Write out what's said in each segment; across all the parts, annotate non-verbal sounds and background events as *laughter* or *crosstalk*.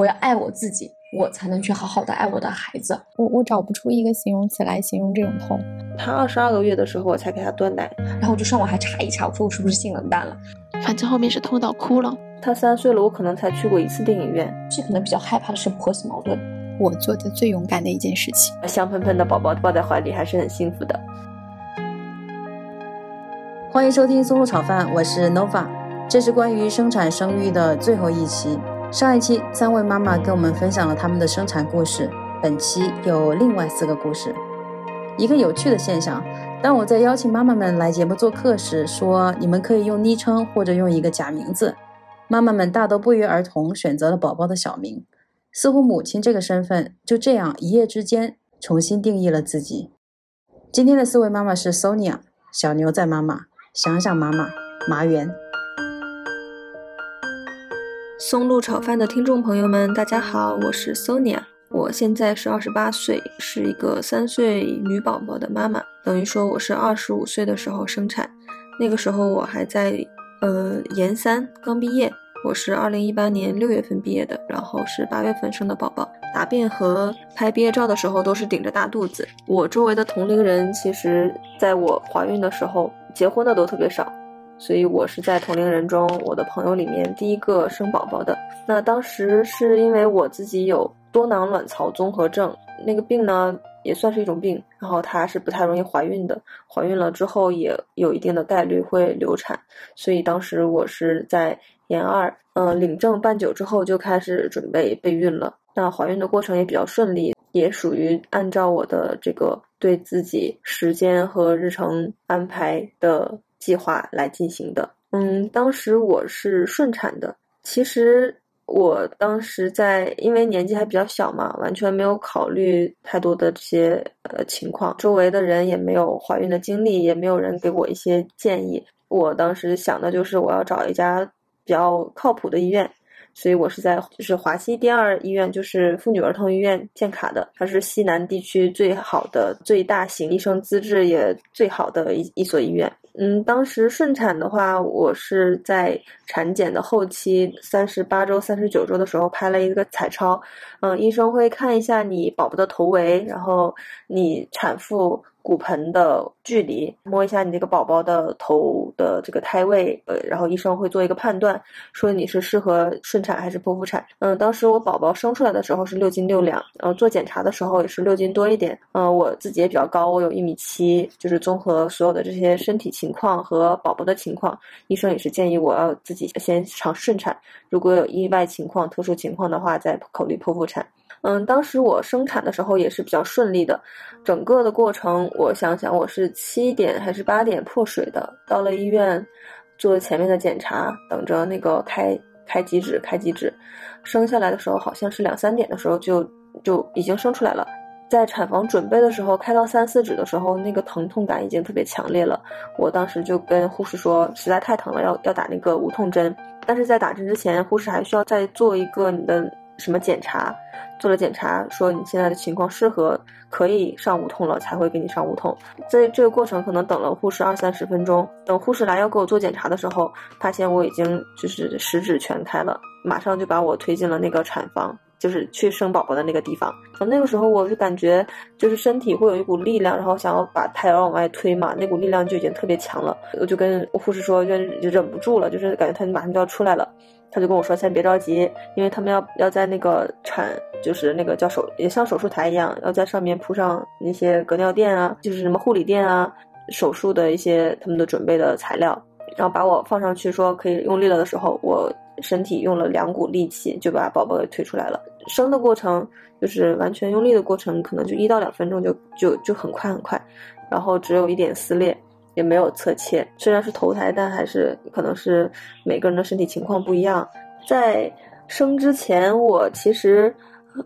我要爱我自己，我才能去好好的爱我的孩子。我我找不出一个形容词来形容这种痛。他二十二个月的时候，我才给他断奶，然后我就上网还查一查，我说我是不是性冷淡了。反正后面是痛到哭了。他三岁了，我可能才去过一次电影院。这可能比较害怕的是婆媳矛盾。我做的最勇敢的一件事情，香喷喷的宝宝抱在怀里还是很幸福的。欢迎收听松露炒饭，我是 Nova，这是关于生产生育的最后一期。上一期三位妈妈跟我们分享了他们的生产故事，本期有另外四个故事。一个有趣的现象，当我在邀请妈妈们来节目做客时，说你们可以用昵称或者用一个假名字，妈妈们大都不约而同选择了宝宝的小名。似乎母亲这个身份就这样一夜之间重新定义了自己。今天的四位妈妈是 Sonia、小牛仔妈妈、想想妈妈、麻园。松露炒饭的听众朋友们，大家好，我是 Sonia，我现在是二十八岁，是一个三岁女宝宝的妈妈。等于说我是二十五岁的时候生产，那个时候我还在呃研三，刚毕业。我是二零一八年六月份毕业的，然后是八月份生的宝宝。答辩和拍毕业照的时候都是顶着大肚子。我周围的同龄人，其实在我怀孕的时候结婚的都特别少，所以我是在同龄人中，我的朋友里面第一个生宝宝的。那当时是因为我自己有多囊卵巢综合症，那个病呢也算是一种病，然后它是不太容易怀孕的，怀孕了之后也有一定的概率会流产，所以当时我是在。研二，嗯，领证办久之后就开始准备备孕了。那怀孕的过程也比较顺利，也属于按照我的这个对自己时间和日程安排的计划来进行的。嗯，当时我是顺产的。其实我当时在，因为年纪还比较小嘛，完全没有考虑太多的这些呃情况，周围的人也没有怀孕的经历，也没有人给我一些建议。我当时想的就是我要找一家。比较靠谱的医院，所以我是在就是华西第二医院，就是妇女儿童医院建卡的，它是西南地区最好的、最大型、医生资质也最好的一一所医院。嗯，当时顺产的话，我是在产检的后期三十八周、三十九周的时候拍了一个彩超，嗯，医生会看一下你宝宝的头围，然后你产妇。骨盆的距离，摸一下你这个宝宝的头的这个胎位，呃，然后医生会做一个判断，说你是适合顺产还是剖腹产。嗯，当时我宝宝生出来的时候是六斤六两，然后做检查的时候也是六斤多一点。嗯，我自己也比较高，我有一米七，就是综合所有的这些身体情况和宝宝的情况，医生也是建议我要自己先尝试顺产，如果有意外情况、特殊情况的话，再考虑剖腹产。嗯，当时我生产的时候也是比较顺利的，整个的过程我想想，我是七点还是八点破水的，到了医院做前面的检查，等着那个开开几指开几指，生下来的时候好像是两三点的时候就就已经生出来了，在产房准备的时候开到三四指的时候，那个疼痛感已经特别强烈了，我当时就跟护士说实在太疼了，要要打那个无痛针，但是在打针之前，护士还需要再做一个你的。什么检查？做了检查，说你现在的情况适合可以上无痛了，才会给你上无痛。在这个过程可能等了护士二三十分钟，等护士来要给我做检查的时候，发现我已经就是十指全开了，马上就把我推进了那个产房，就是去生宝宝的那个地方。那个时候我就感觉就是身体会有一股力量，然后想要把胎儿往外推嘛，那股力量就已经特别强了。我就跟护士说，就忍不住了，就是感觉他马上就要出来了。他就跟我说：“先别着急，因为他们要要在那个产，就是那个叫手，也像手术台一样，要在上面铺上那些隔尿垫啊，就是什么护理垫啊，手术的一些他们的准备的材料，然后把我放上去，说可以用力了的时候，我身体用了两股力气就把宝宝给推出来了。生的过程就是完全用力的过程，可能就一到两分钟就就就很快很快，然后只有一点撕裂。”也没有侧切，虽然是头胎，但还是可能是每个人的身体情况不一样。在生之前，我其实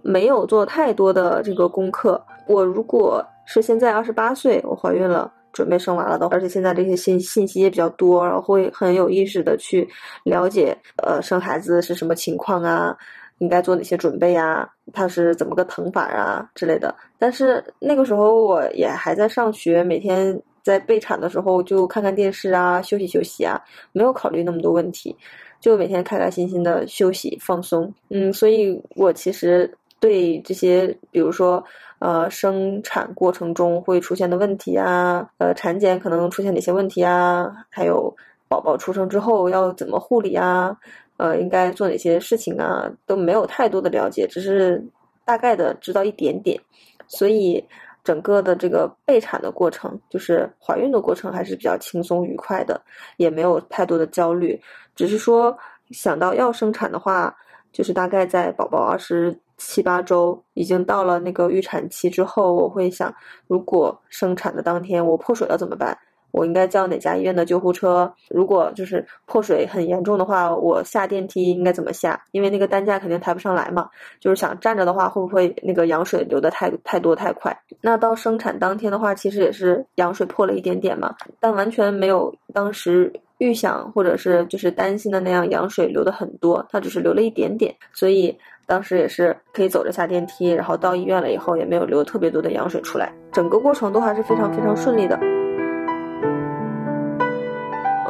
没有做太多的这个功课。我如果是现在二十八岁，我怀孕了，准备生娃了的，而且现在这些信信息也比较多，然后会很有意识的去了解，呃，生孩子是什么情况啊，应该做哪些准备啊，它是怎么个疼法啊之类的。但是那个时候我也还在上学，每天。在备产的时候就看看电视啊，休息休息啊，没有考虑那么多问题。就每天开开心心的休息放松。嗯，所以我其实对这些，比如说呃生产过程中会出现的问题啊，呃产检可能出现哪些问题啊，还有宝宝出生之后要怎么护理啊，呃应该做哪些事情啊，都没有太多的了解，只是大概的知道一点点，所以。整个的这个备产的过程，就是怀孕的过程，还是比较轻松愉快的，也没有太多的焦虑。只是说想到要生产的话，就是大概在宝宝二十七八周，已经到了那个预产期之后，我会想，如果生产的当天我破水了怎么办？我应该叫哪家医院的救护车？如果就是破水很严重的话，我下电梯应该怎么下？因为那个担架肯定抬不上来嘛。就是想站着的话，会不会那个羊水流的太太多太快？那到生产当天的话，其实也是羊水破了一点点嘛，但完全没有当时预想或者是就是担心的那样，羊水流的很多，它只是流了一点点。所以当时也是可以走着下电梯，然后到医院了以后也没有流特别多的羊水出来，整个过程都还是非常非常顺利的。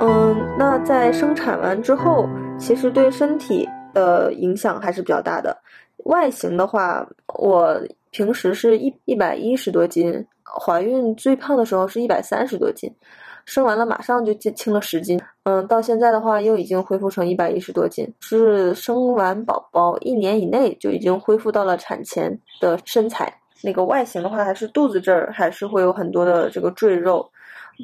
嗯，那在生产完之后，其实对身体的影响还是比较大的。外形的话，我平时是一一百一十多斤，怀孕最胖的时候是一百三十多斤，生完了马上就轻了十斤。嗯，到现在的话又已经恢复成一百一十多斤，是生完宝宝一年以内就已经恢复到了产前的身材。那个外形的话，还是肚子这儿还是会有很多的这个赘肉。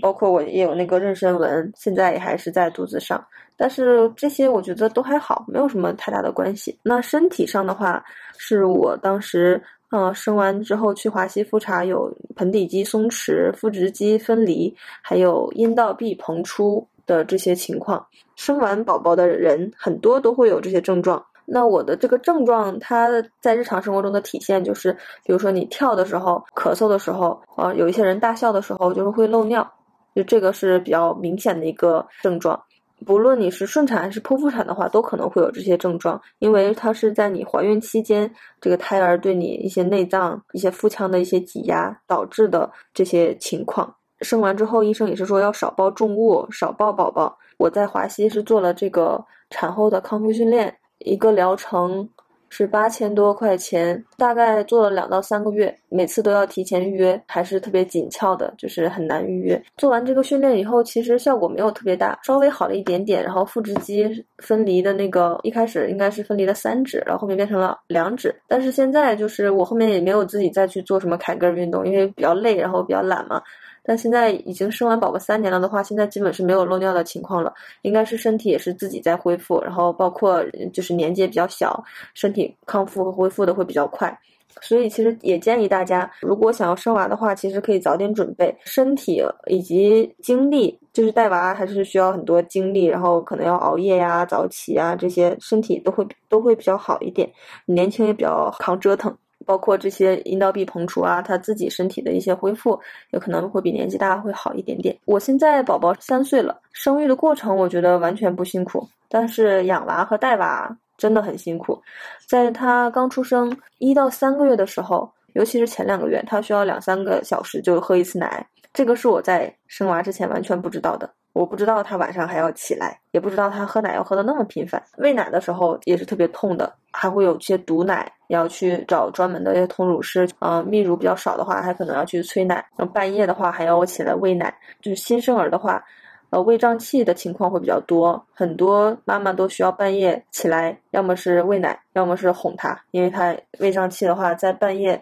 包括我也有那个妊娠纹，现在也还是在肚子上，但是这些我觉得都还好，没有什么太大的关系。那身体上的话，是我当时嗯生完之后去华西复查，有盆底肌松弛、腹直肌分离，还有阴道壁膨出的这些情况。生完宝宝的人很多都会有这些症状。那我的这个症状，它在日常生活中的体现就是，比如说你跳的时候、咳嗽的时候，啊，有一些人大笑的时候就是会漏尿。就这个是比较明显的一个症状，不论你是顺产还是剖腹产的话，都可能会有这些症状，因为它是在你怀孕期间，这个胎儿对你一些内脏、一些腹腔的一些挤压导致的这些情况。生完之后，医生也是说要少抱重物，少抱宝宝。我在华西是做了这个产后的康复训练，一个疗程。是八千多块钱，大概做了两到三个月，每次都要提前预约，还是特别紧俏的，就是很难预约。做完这个训练以后，其实效果没有特别大，稍微好了一点点。然后腹直肌分离的那个，一开始应该是分离了三指，然后后面变成了两指。但是现在就是我后面也没有自己再去做什么凯格尔运动，因为比较累，然后比较懒嘛。但现在已经生完宝宝三年了的话，现在基本是没有漏尿的情况了，应该是身体也是自己在恢复，然后包括就是年纪也比较小，身体康复和恢复的会比较快，所以其实也建议大家，如果想要生娃的话，其实可以早点准备身体以及精力，就是带娃还是需要很多精力，然后可能要熬夜呀、早起啊这些，身体都会都会比较好一点，年轻也比较抗折腾。包括这些阴道壁膨出啊，他自己身体的一些恢复，有可能会比年纪大会好一点点。我现在宝宝三岁了，生育的过程我觉得完全不辛苦，但是养娃和带娃真的很辛苦。在他刚出生一到三个月的时候，尤其是前两个月，他需要两三个小时就喝一次奶，这个是我在生娃之前完全不知道的。我不知道他晚上还要起来，也不知道他喝奶要喝的那么频繁。喂奶的时候也是特别痛的，还会有些堵奶，要去找专门的通乳师。嗯，泌乳比较少的话，还可能要去催奶。然后半夜的话，还要我起来喂奶。就是新生儿的话，呃，胃胀气的情况会比较多，很多妈妈都需要半夜起来，要么是喂奶，要么是哄他，因为他胃胀气的话，在半夜，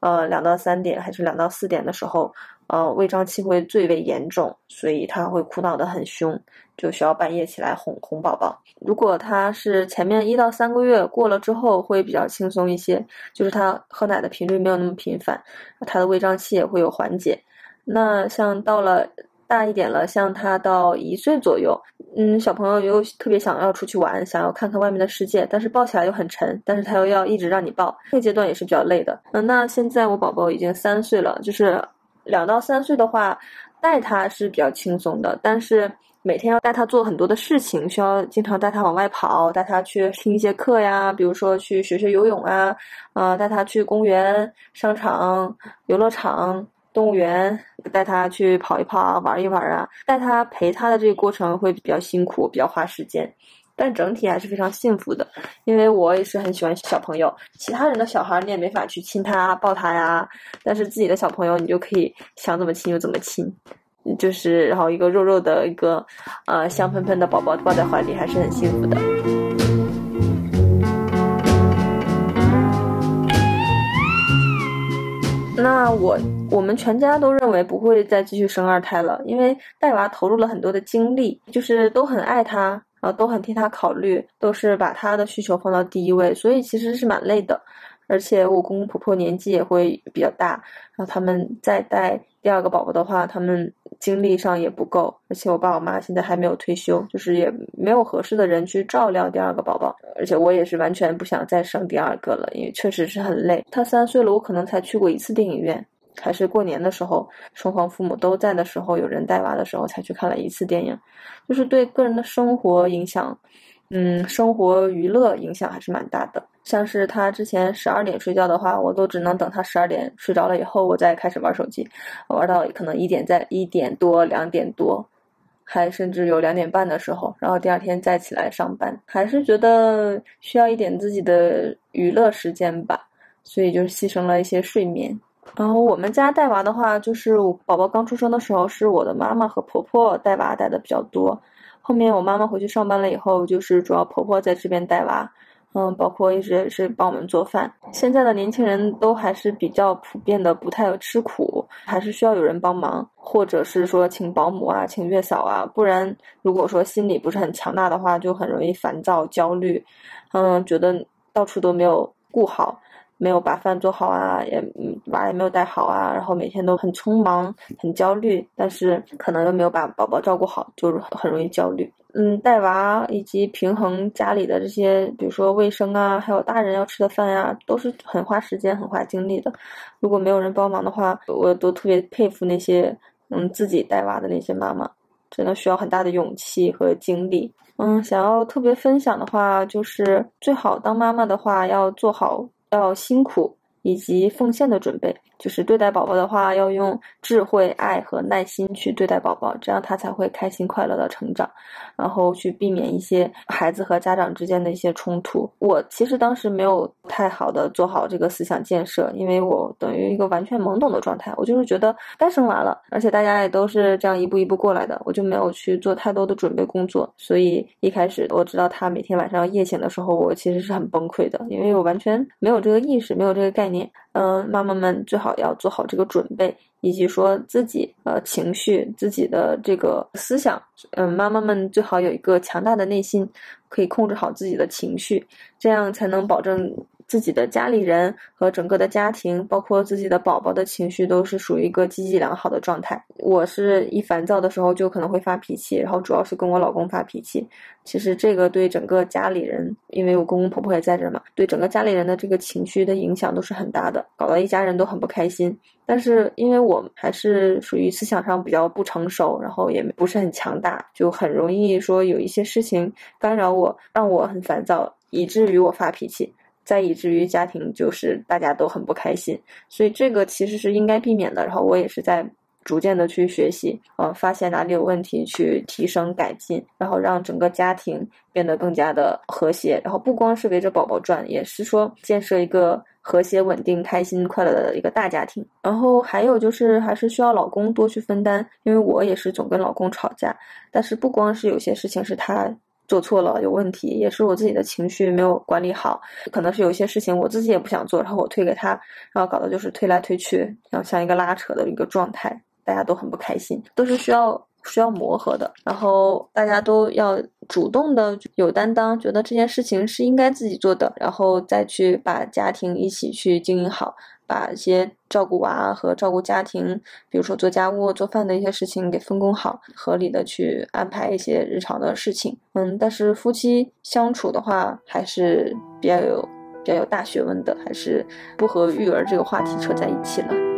呃，两到三点还是两到四点的时候。呃，胃胀气会最为严重，所以他会哭闹得很凶，就需要半夜起来哄哄宝宝。如果他是前面一到三个月过了之后，会比较轻松一些，就是他喝奶的频率没有那么频繁，他的胃胀气也会有缓解。那像到了大一点了，像他到一岁左右，嗯，小朋友又特别想要出去玩，想要看看外面的世界，但是抱起来又很沉，但是他又要一直让你抱，这个阶段也是比较累的。嗯，那现在我宝宝已经三岁了，就是。两到三岁的话，带他是比较轻松的，但是每天要带他做很多的事情，需要经常带他往外跑，带他去听一些课呀，比如说去学学游泳啊，啊，带他去公园、商场、游乐场、动物园，带他去跑一跑啊、玩一玩啊，带他陪他的这个过程会比较辛苦，比较花时间。但整体还是非常幸福的，因为我也是很喜欢小朋友，其他人的小孩你也没法去亲他、抱他呀，但是自己的小朋友你就可以想怎么亲就怎么亲，就是然后一个肉肉的一个呃香喷喷的宝宝抱在怀里，还是很幸福的。那我我们全家都认为不会再继续生二胎了，因为带娃投入了很多的精力，就是都很爱他，都很替他考虑，都是把他的需求放到第一位，所以其实是蛮累的。而且我公公婆婆年纪也会比较大，然后他们再带第二个宝宝的话，他们精力上也不够。而且我爸我妈现在还没有退休，就是也没有合适的人去照料第二个宝宝。而且我也是完全不想再生第二个了，因为确实是很累。他三岁了，我可能才去过一次电影院，还是过年的时候，双方父母都在的时候，有人带娃的时候才去看了一次电影，就是对个人的生活影响。嗯，生活娱乐影响还是蛮大的。像是他之前十二点睡觉的话，我都只能等他十二点睡着了以后，我再开始玩手机，玩到可能一点在一点多、两点多，还甚至有两点半的时候，然后第二天再起来上班，还是觉得需要一点自己的娱乐时间吧，所以就牺牲了一些睡眠。然后我们家带娃的话，就是我宝宝刚出生的时候，是我的妈妈和婆婆带娃带的比较多。后面我妈妈回去上班了以后，就是主要婆婆在这边带娃，嗯，包括一直是帮我们做饭。现在的年轻人都还是比较普遍的，不太吃苦，还是需要有人帮忙，或者是说请保姆啊，请月嫂啊，不然如果说心理不是很强大的话，就很容易烦躁、焦虑，嗯，觉得到处都没有顾好。没有把饭做好啊，也娃也没有带好啊，然后每天都很匆忙、很焦虑，但是可能又没有把宝宝照顾好，就是很容易焦虑。嗯，带娃以及平衡家里的这些，比如说卫生啊，还有大人要吃的饭呀，都是很花时间、很花精力的。如果没有人帮忙的话，我都特别佩服那些嗯自己带娃的那些妈妈，真的需要很大的勇气和精力。嗯，想要特别分享的话，就是最好当妈妈的话要做好。要辛苦。以及奉献的准备。就是对待宝宝的话，要用智慧、爱和耐心去对待宝宝，这样他才会开心快乐的成长，然后去避免一些孩子和家长之间的一些冲突。我其实当时没有太好的做好这个思想建设，因为我等于一个完全懵懂的状态，我就是觉得该生娃了，而且大家也都是这样一步一步过来的，我就没有去做太多的准备工作。所以一开始我知道他每天晚上要夜醒的时候，我其实是很崩溃的，因为我完全没有这个意识，没有这个概念。嗯，妈妈们最好要做好这个准备，以及说自己呃情绪、自己的这个思想。嗯，妈妈们最好有一个强大的内心，可以控制好自己的情绪，这样才能保证。自己的家里人和整个的家庭，包括自己的宝宝的情绪，都是属于一个积极良好的状态。我是一烦躁的时候就可能会发脾气，然后主要是跟我老公发脾气。其实这个对整个家里人，因为我公公婆婆也在这嘛，对整个家里人的这个情绪的影响都是很大的，搞得一家人都很不开心。但是因为我还是属于思想上比较不成熟，然后也不是很强大，就很容易说有一些事情干扰我，让我很烦躁，以至于我发脾气。再以至于家庭就是大家都很不开心，所以这个其实是应该避免的。然后我也是在逐渐的去学习，呃，发现哪里有问题去提升改进，然后让整个家庭变得更加的和谐。然后不光是围着宝宝转，也是说建设一个和谐、稳定、开心、快乐的一个大家庭。然后还有就是还是需要老公多去分担，因为我也是总跟老公吵架。但是不光是有些事情是他。做错了有问题，也是我自己的情绪没有管理好，可能是有一些事情我自己也不想做，然后我推给他，然后搞得就是推来推去，然后像一个拉扯的一个状态，大家都很不开心，都是需要需要磨合的，然后大家都要主动的有担当，觉得这件事情是应该自己做的，然后再去把家庭一起去经营好。把一些照顾娃和照顾家庭，比如说做家务、做饭的一些事情给分工好，合理的去安排一些日常的事情。嗯，但是夫妻相处的话，还是比较有比较有大学问的，还是不和育儿这个话题扯在一起了。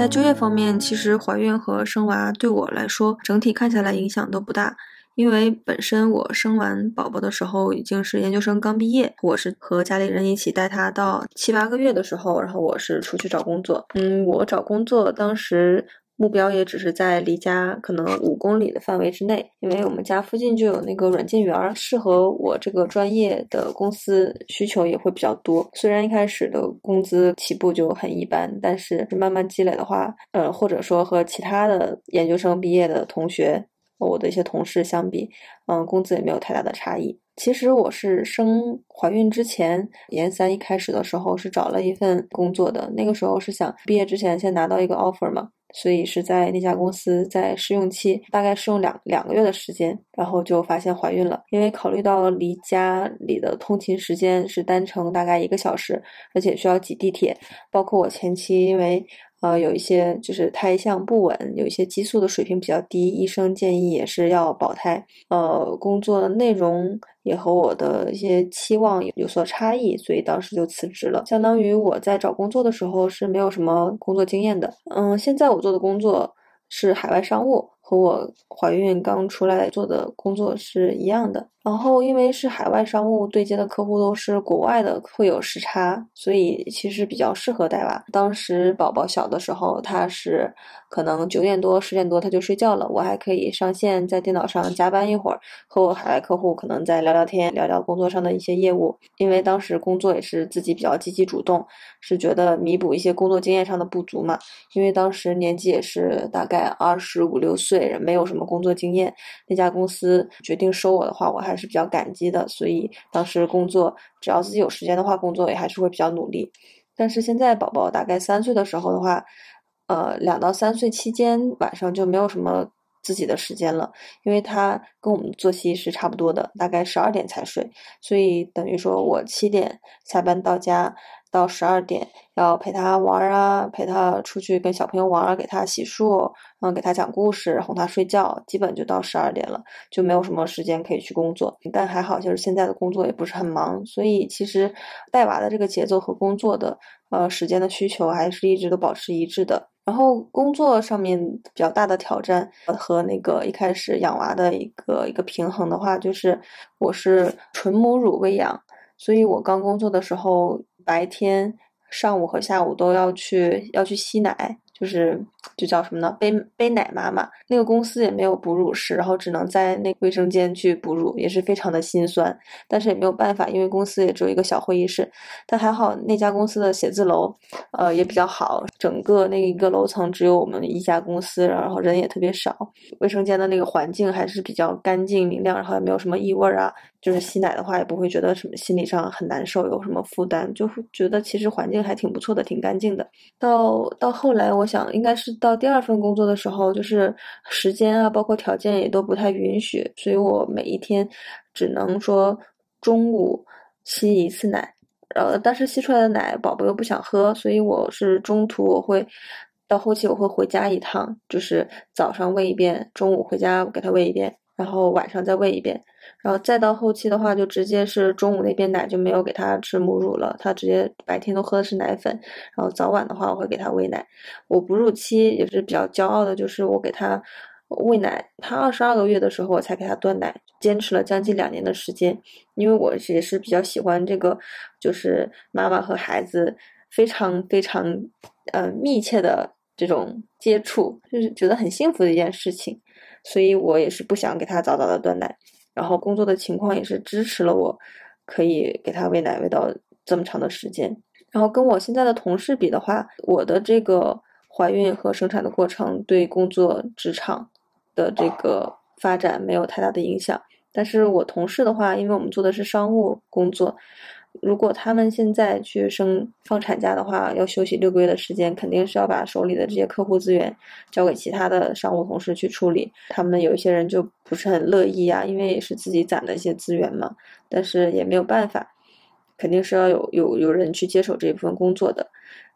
在就业方面，其实怀孕和生娃对我来说整体看下来影响都不大，因为本身我生完宝宝的时候已经是研究生刚毕业，我是和家里人一起带他到七八个月的时候，然后我是出去找工作。嗯，我找工作当时。目标也只是在离家可能五公里的范围之内，因为我们家附近就有那个软件园，适合我这个专业的公司需求也会比较多。虽然一开始的工资起步就很一般，但是慢慢积累的话，呃，或者说和其他的研究生毕业的同学，我的一些同事相比，嗯，工资也没有太大的差异。其实我是生怀孕之前，研三一开始的时候是找了一份工作的，那个时候是想毕业之前先拿到一个 offer 嘛。所以是在那家公司在试用期，大概试用两两个月的时间，然后就发现怀孕了。因为考虑到离家里的通勤时间是单程大概一个小时，而且需要挤地铁，包括我前期因为。呃，有一些就是胎相不稳，有一些激素的水平比较低，医生建议也是要保胎。呃，工作内容也和我的一些期望有所差异，所以当时就辞职了。相当于我在找工作的时候是没有什么工作经验的。嗯，现在我做的工作是海外商务。和我怀孕刚出来做的工作是一样的，然后因为是海外商务对接的客户都是国外的，会有时差，所以其实比较适合带娃。当时宝宝小的时候，他是可能九点多、十点多他就睡觉了，我还可以上线在电脑上加班一会儿，和我海外客户可能再聊聊天，聊聊工作上的一些业务。因为当时工作也是自己比较积极主动，是觉得弥补一些工作经验上的不足嘛。因为当时年纪也是大概二十五六岁。没有什么工作经验，那家公司决定收我的话，我还是比较感激的。所以当时工作，只要自己有时间的话，工作也还是会比较努力。但是现在宝宝大概三岁的时候的话，呃，两到三岁期间晚上就没有什么自己的时间了，因为他跟我们作息是差不多的，大概十二点才睡，所以等于说我七点下班到家。到十二点要陪他玩啊，陪他出去跟小朋友玩，给他洗漱，嗯，给他讲故事，哄他睡觉，基本就到十二点了，就没有什么时间可以去工作。但还好，就是现在的工作也不是很忙，所以其实带娃的这个节奏和工作的呃时间的需求还是一直都保持一致的。然后工作上面比较大的挑战和那个一开始养娃的一个一个平衡的话，就是我是纯母乳喂养，所以我刚工作的时候。白天、上午和下午都要去要去吸奶。就是就叫什么呢？背背奶妈妈那个公司也没有哺乳室，然后只能在那卫生间去哺乳，也是非常的心酸。但是也没有办法，因为公司也只有一个小会议室。但还好那家公司的写字楼，呃也比较好，整个那一个楼层只有我们一家公司，然后人也特别少。卫生间的那个环境还是比较干净明亮，然后也没有什么异味啊。就是吸奶的话也不会觉得什么心理上很难受，有什么负担，就会觉得其实环境还挺不错的，挺干净的。到到后来我。想应该是到第二份工作的时候，就是时间啊，包括条件也都不太允许，所以我每一天只能说中午吸一次奶，呃，但是吸出来的奶宝宝又不想喝，所以我是中途我会到后期我会回家一趟，就是早上喂一遍，中午回家给他喂一遍。然后晚上再喂一遍，然后再到后期的话，就直接是中午那边奶就没有给他吃母乳了，他直接白天都喝的是奶粉。然后早晚的话，我会给他喂奶。我哺乳期也是比较骄傲的，就是我给他喂奶，他二十二个月的时候我才给他断奶，坚持了将近两年的时间。因为我也是比较喜欢这个，就是妈妈和孩子非常非常呃密切的这种接触，就是觉得很幸福的一件事情。所以我也是不想给他早早的断奶，然后工作的情况也是支持了我，可以给他喂奶喂到这么长的时间。然后跟我现在的同事比的话，我的这个怀孕和生产的过程对工作职场的这个发展没有太大的影响。但是我同事的话，因为我们做的是商务工作。如果他们现在去生放产假的话，要休息六个月的时间，肯定是要把手里的这些客户资源交给其他的商务同事去处理。他们有一些人就不是很乐意啊，因为也是自己攒的一些资源嘛。但是也没有办法，肯定是要有有有人去接手这一部分工作的。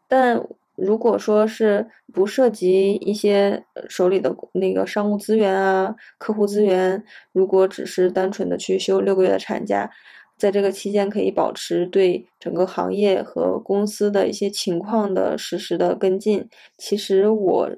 但如果说是不涉及一些手里的那个商务资源啊、客户资源，如果只是单纯的去休六个月的产假。在这个期间可以保持对整个行业和公司的一些情况的实时的跟进。其实我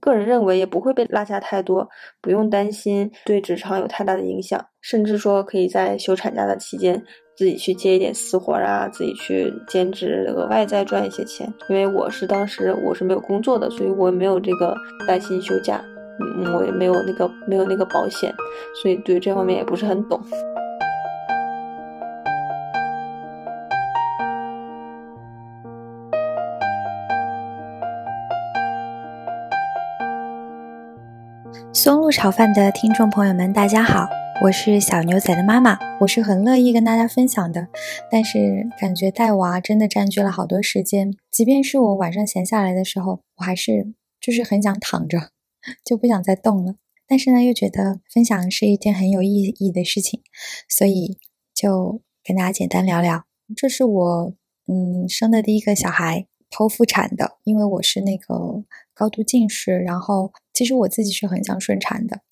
个人认为也不会被落下太多，不用担心对职场有太大的影响，甚至说可以在休产假的期间自己去接一点私活啊，自己去兼职额外再赚一些钱。因为我是当时我是没有工作的，所以我也没有这个带薪休假，嗯，我也没有那个没有那个保险，所以对这方面也不是很懂。松露炒饭的听众朋友们，大家好，我是小牛仔的妈妈，我是很乐意跟大家分享的。但是感觉带娃真的占据了好多时间，即便是我晚上闲下来的时候，我还是就是很想躺着，*laughs* 就不想再动了。但是呢，又觉得分享是一件很有意义的事情，所以就跟大家简单聊聊。这是我嗯生的第一个小孩，剖腹产的，因为我是那个。高度近视，然后其实我自己是很想顺产的，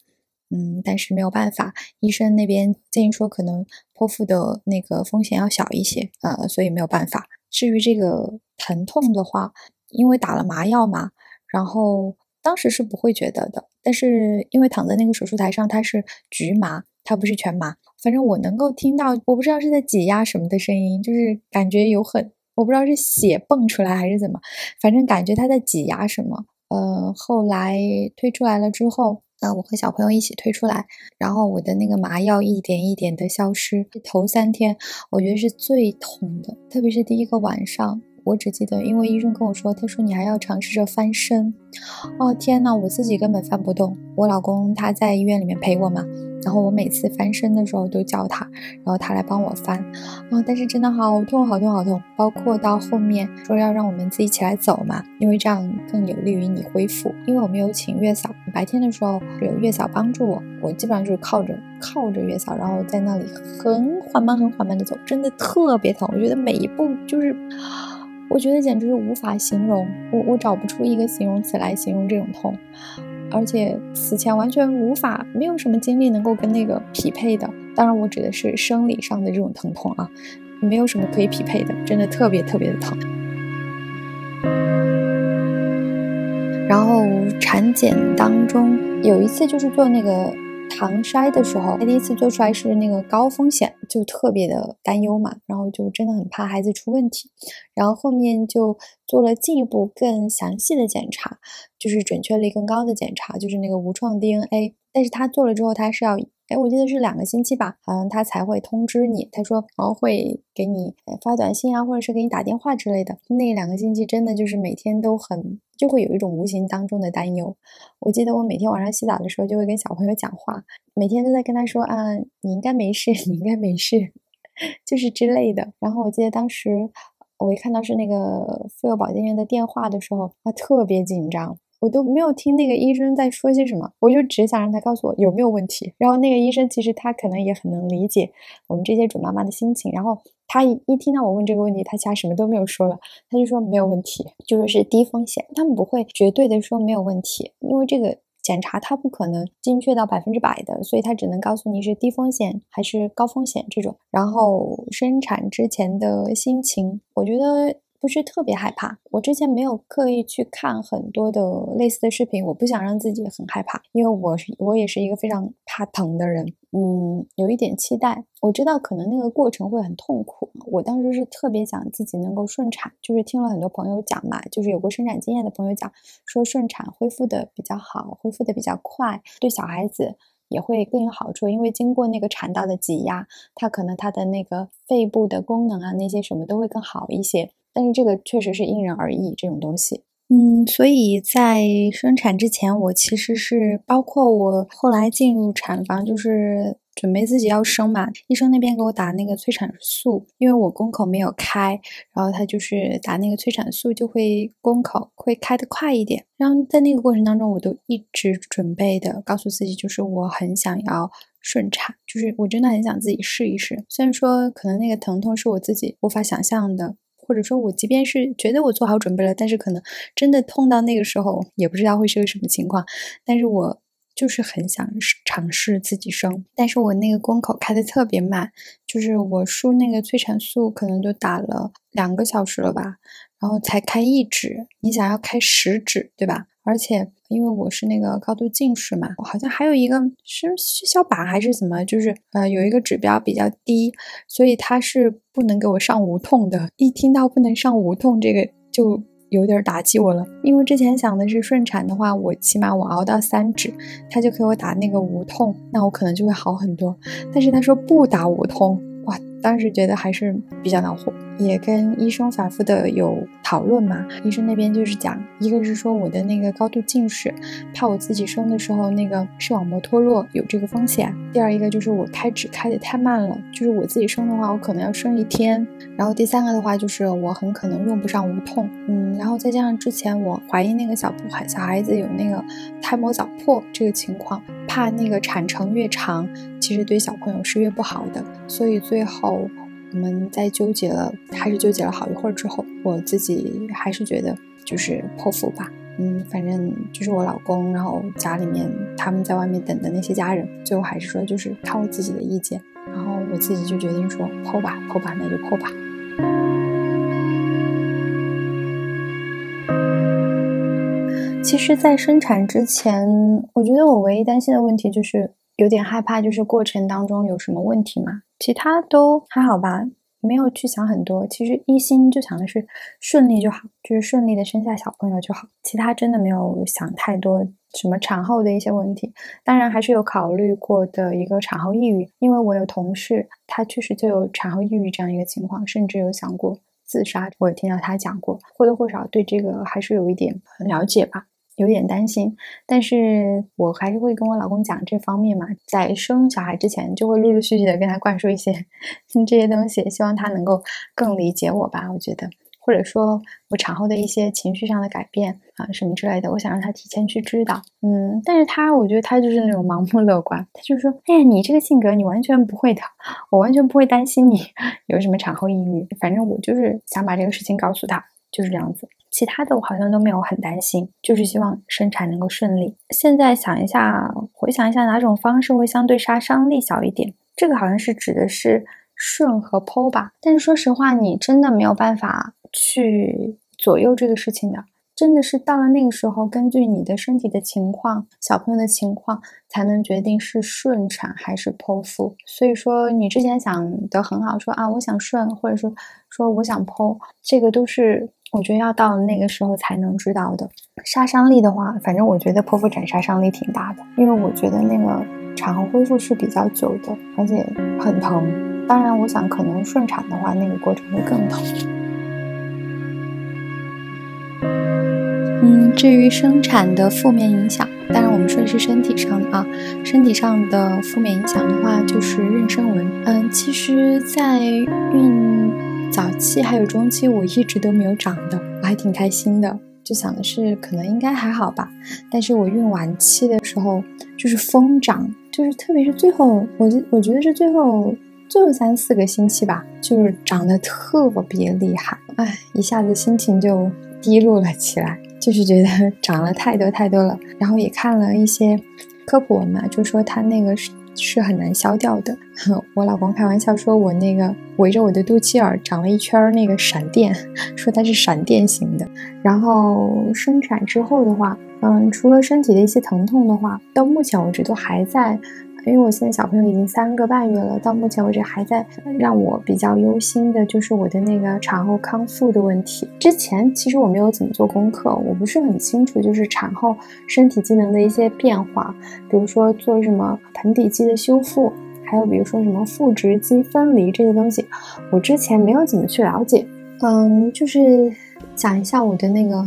嗯，但是没有办法，医生那边建议说可能剖腹的那个风险要小一些，呃，所以没有办法。至于这个疼痛的话，因为打了麻药嘛，然后当时是不会觉得的，但是因为躺在那个手术台上，它是局麻，它不是全麻，反正我能够听到，我不知道是在挤压什么的声音，就是感觉有很，我不知道是血蹦出来还是怎么，反正感觉他在挤压什么。呃，后来推出来了之后，呃，我和小朋友一起推出来，然后我的那个麻药一点一点的消失。头三天我觉得是最痛的，特别是第一个晚上，我只记得，因为医生跟我说，他说你还要尝试着翻身。哦天呐，我自己根本翻不动，我老公他在医院里面陪我嘛。然后我每次翻身的时候都叫他，然后他来帮我翻，啊，但是真的好痛好痛好痛，包括到后面说要让我们自己起来走嘛，因为这样更有利于你恢复。因为我们有请月嫂，白天的时候有月嫂帮助我，我基本上就是靠着靠着月嫂，然后在那里很缓慢很缓慢的走，真的特别疼，我觉得每一步就是，我觉得简直是无法形容，我我找不出一个形容词来形容这种痛。而且此前完全无法，没有什么经历能够跟那个匹配的。当然，我指的是生理上的这种疼痛啊，没有什么可以匹配的，真的特别特别的疼。然后产检当中有一次就是做那个。糖筛的时候，他第一次做出来是那个高风险，就特别的担忧嘛，然后就真的很怕孩子出问题，然后后面就做了进一步更详细的检查，就是准确率更高的检查，就是那个无创 DNA，但是他做了之后，他是要。哎，我记得是两个星期吧，好像他才会通知你。他说，然后会给你发短信啊，或者是给你打电话之类的。那两个星期真的就是每天都很，就会有一种无形当中的担忧。我记得我每天晚上洗澡的时候就会跟小朋友讲话，每天都在跟他说啊，你应该没事，你应该没事，就是之类的。然后我记得当时我一看到是那个妇幼保健院的电话的时候，他特别紧张。我都没有听那个医生在说些什么，我就只想让他告诉我有没有问题。然后那个医生其实他可能也很能理解我们这些准妈妈的心情。然后他一一听到我问这个问题，他其他什么都没有说了，他就说没有问题，就是是低风险。他们不会绝对的说没有问题，因为这个检查它不可能精确到百分之百的，所以他只能告诉你是低风险还是高风险这种。然后生产之前的心情，我觉得。不是特别害怕，我之前没有刻意去看很多的类似的视频，我不想让自己很害怕，因为我是我也是一个非常怕疼的人，嗯，有一点期待，我知道可能那个过程会很痛苦，我当时是特别想自己能够顺产，就是听了很多朋友讲嘛，就是有过生产经验的朋友讲，说顺产恢复的比较好，恢复的比较快，对小孩子也会更有好处，因为经过那个产道的挤压，它可能它的那个肺部的功能啊，那些什么都会更好一些。但是这个确实是因人而异，这种东西，嗯，所以在生产之前，我其实是包括我后来进入产房，就是准备自己要生嘛，医生那边给我打那个催产素，因为我宫口没有开，然后他就是打那个催产素，就会宫口会开得快一点。然后在那个过程当中，我都一直准备的告诉自己，就是我很想要顺产，就是我真的很想自己试一试。虽然说可能那个疼痛是我自己无法想象的。或者说，我即便是觉得我做好准备了，但是可能真的痛到那个时候，也不知道会是个什么情况。但是我就是很想尝试自己生，但是我那个宫口开的特别慢，就是我输那个催产素可能都打了两个小时了吧，然后才开一指，你想要开十指，对吧？而且因为我是那个高度近视嘛，我好像还有一个是血小板还是什么，就是呃有一个指标比较低，所以他是不能给我上无痛的。一听到不能上无痛，这个就有点打击我了。因为之前想的是顺产的话，我起码我熬到三指，他就给我打那个无痛，那我可能就会好很多。但是他说不打无痛，当时觉得还是比较恼火。也跟医生反复的有讨论嘛，医生那边就是讲，一个是说我的那个高度近视，怕我自己生的时候那个视网膜脱落有这个风险；第二一个就是我开指开的太慢了，就是我自己生的话，我可能要生一天；然后第三个的话就是我很可能用不上无痛，嗯，然后再加上之前我怀疑那个小不孩小孩子有那个胎膜早破这个情况，怕那个产程越长，其实对小朋友是越不好的，所以最后。我们在纠结了，还是纠结了好一会儿之后，我自己还是觉得就是剖腹吧。嗯，反正就是我老公，然后家里面他们在外面等的那些家人，最后还是说就是看我自己的意见。然后我自己就决定说剖吧，剖吧，那就剖吧。其实，在生产之前，我觉得我唯一担心的问题就是有点害怕，就是过程当中有什么问题嘛。其他都还好吧，没有去想很多。其实一心就想的是顺利就好，就是顺利的生下小朋友就好。其他真的没有想太多，什么产后的一些问题。当然还是有考虑过的一个产后抑郁，因为我有同事，他确实就有产后抑郁这样一个情况，甚至有想过自杀。我也听到他讲过，或多或少对这个还是有一点了解吧。有点担心，但是我还是会跟我老公讲这方面嘛，在生小孩之前就会陆陆续续的跟他灌输一些这些东西，希望他能够更理解我吧。我觉得，或者说我产后的一些情绪上的改变啊什么之类的，我想让他提前去知道。嗯，但是他我觉得他就是那种盲目乐观，他就说：“哎呀，你这个性格你完全不会的，我完全不会担心你 *laughs* 有什么产后抑郁。”反正我就是想把这个事情告诉他，就是这样子。其他的我好像都没有很担心，就是希望生产能够顺利。现在想一下，回想一下哪种方式会相对杀伤力小一点？这个好像是指的是顺和剖吧。但是说实话，你真的没有办法去左右这个事情的。真的是到了那个时候，根据你的身体的情况、小朋友的情况，才能决定是顺产还是剖腹。所以说，你之前想的很好，说啊，我想顺，或者说说我想剖，这个都是我觉得要到那个时候才能知道的。杀伤力的话，反正我觉得剖腹产杀伤力挺大的，因为我觉得那个产后恢复是比较久的，而且很疼。当然，我想可能顺产的话，那个过程会更疼。至于生产的负面影响，当然我们说的是身体上的啊，身体上的负面影响的话，就是妊娠纹。嗯，其实，在孕早期还有中期，我一直都没有长的，我还挺开心的，就想的是可能应该还好吧。但是我孕晚期的时候，就是疯长，就是特别是最后，我就我觉得是最后最后三四个星期吧，就是长得特别厉害，哎，一下子心情就低落了起来。就是觉得 *laughs* 长了太多太多了，然后也看了一些科普文嘛，就说它那个是是很难消掉的。*laughs* 我老公开玩笑说，我那个围着我的肚脐眼长了一圈那个闪电，*laughs* 说它是闪电型的。然后生产之后的话，嗯，除了身体的一些疼痛的话，到目前为止都还在。因为我现在小朋友已经三个半月了，到目前为止还在让我比较忧心的就是我的那个产后康复的问题。之前其实我没有怎么做功课，我不是很清楚，就是产后身体机能的一些变化，比如说做什么盆底肌的修复，还有比如说什么腹直肌分离这些东西，我之前没有怎么去了解。嗯，就是讲一下我的那个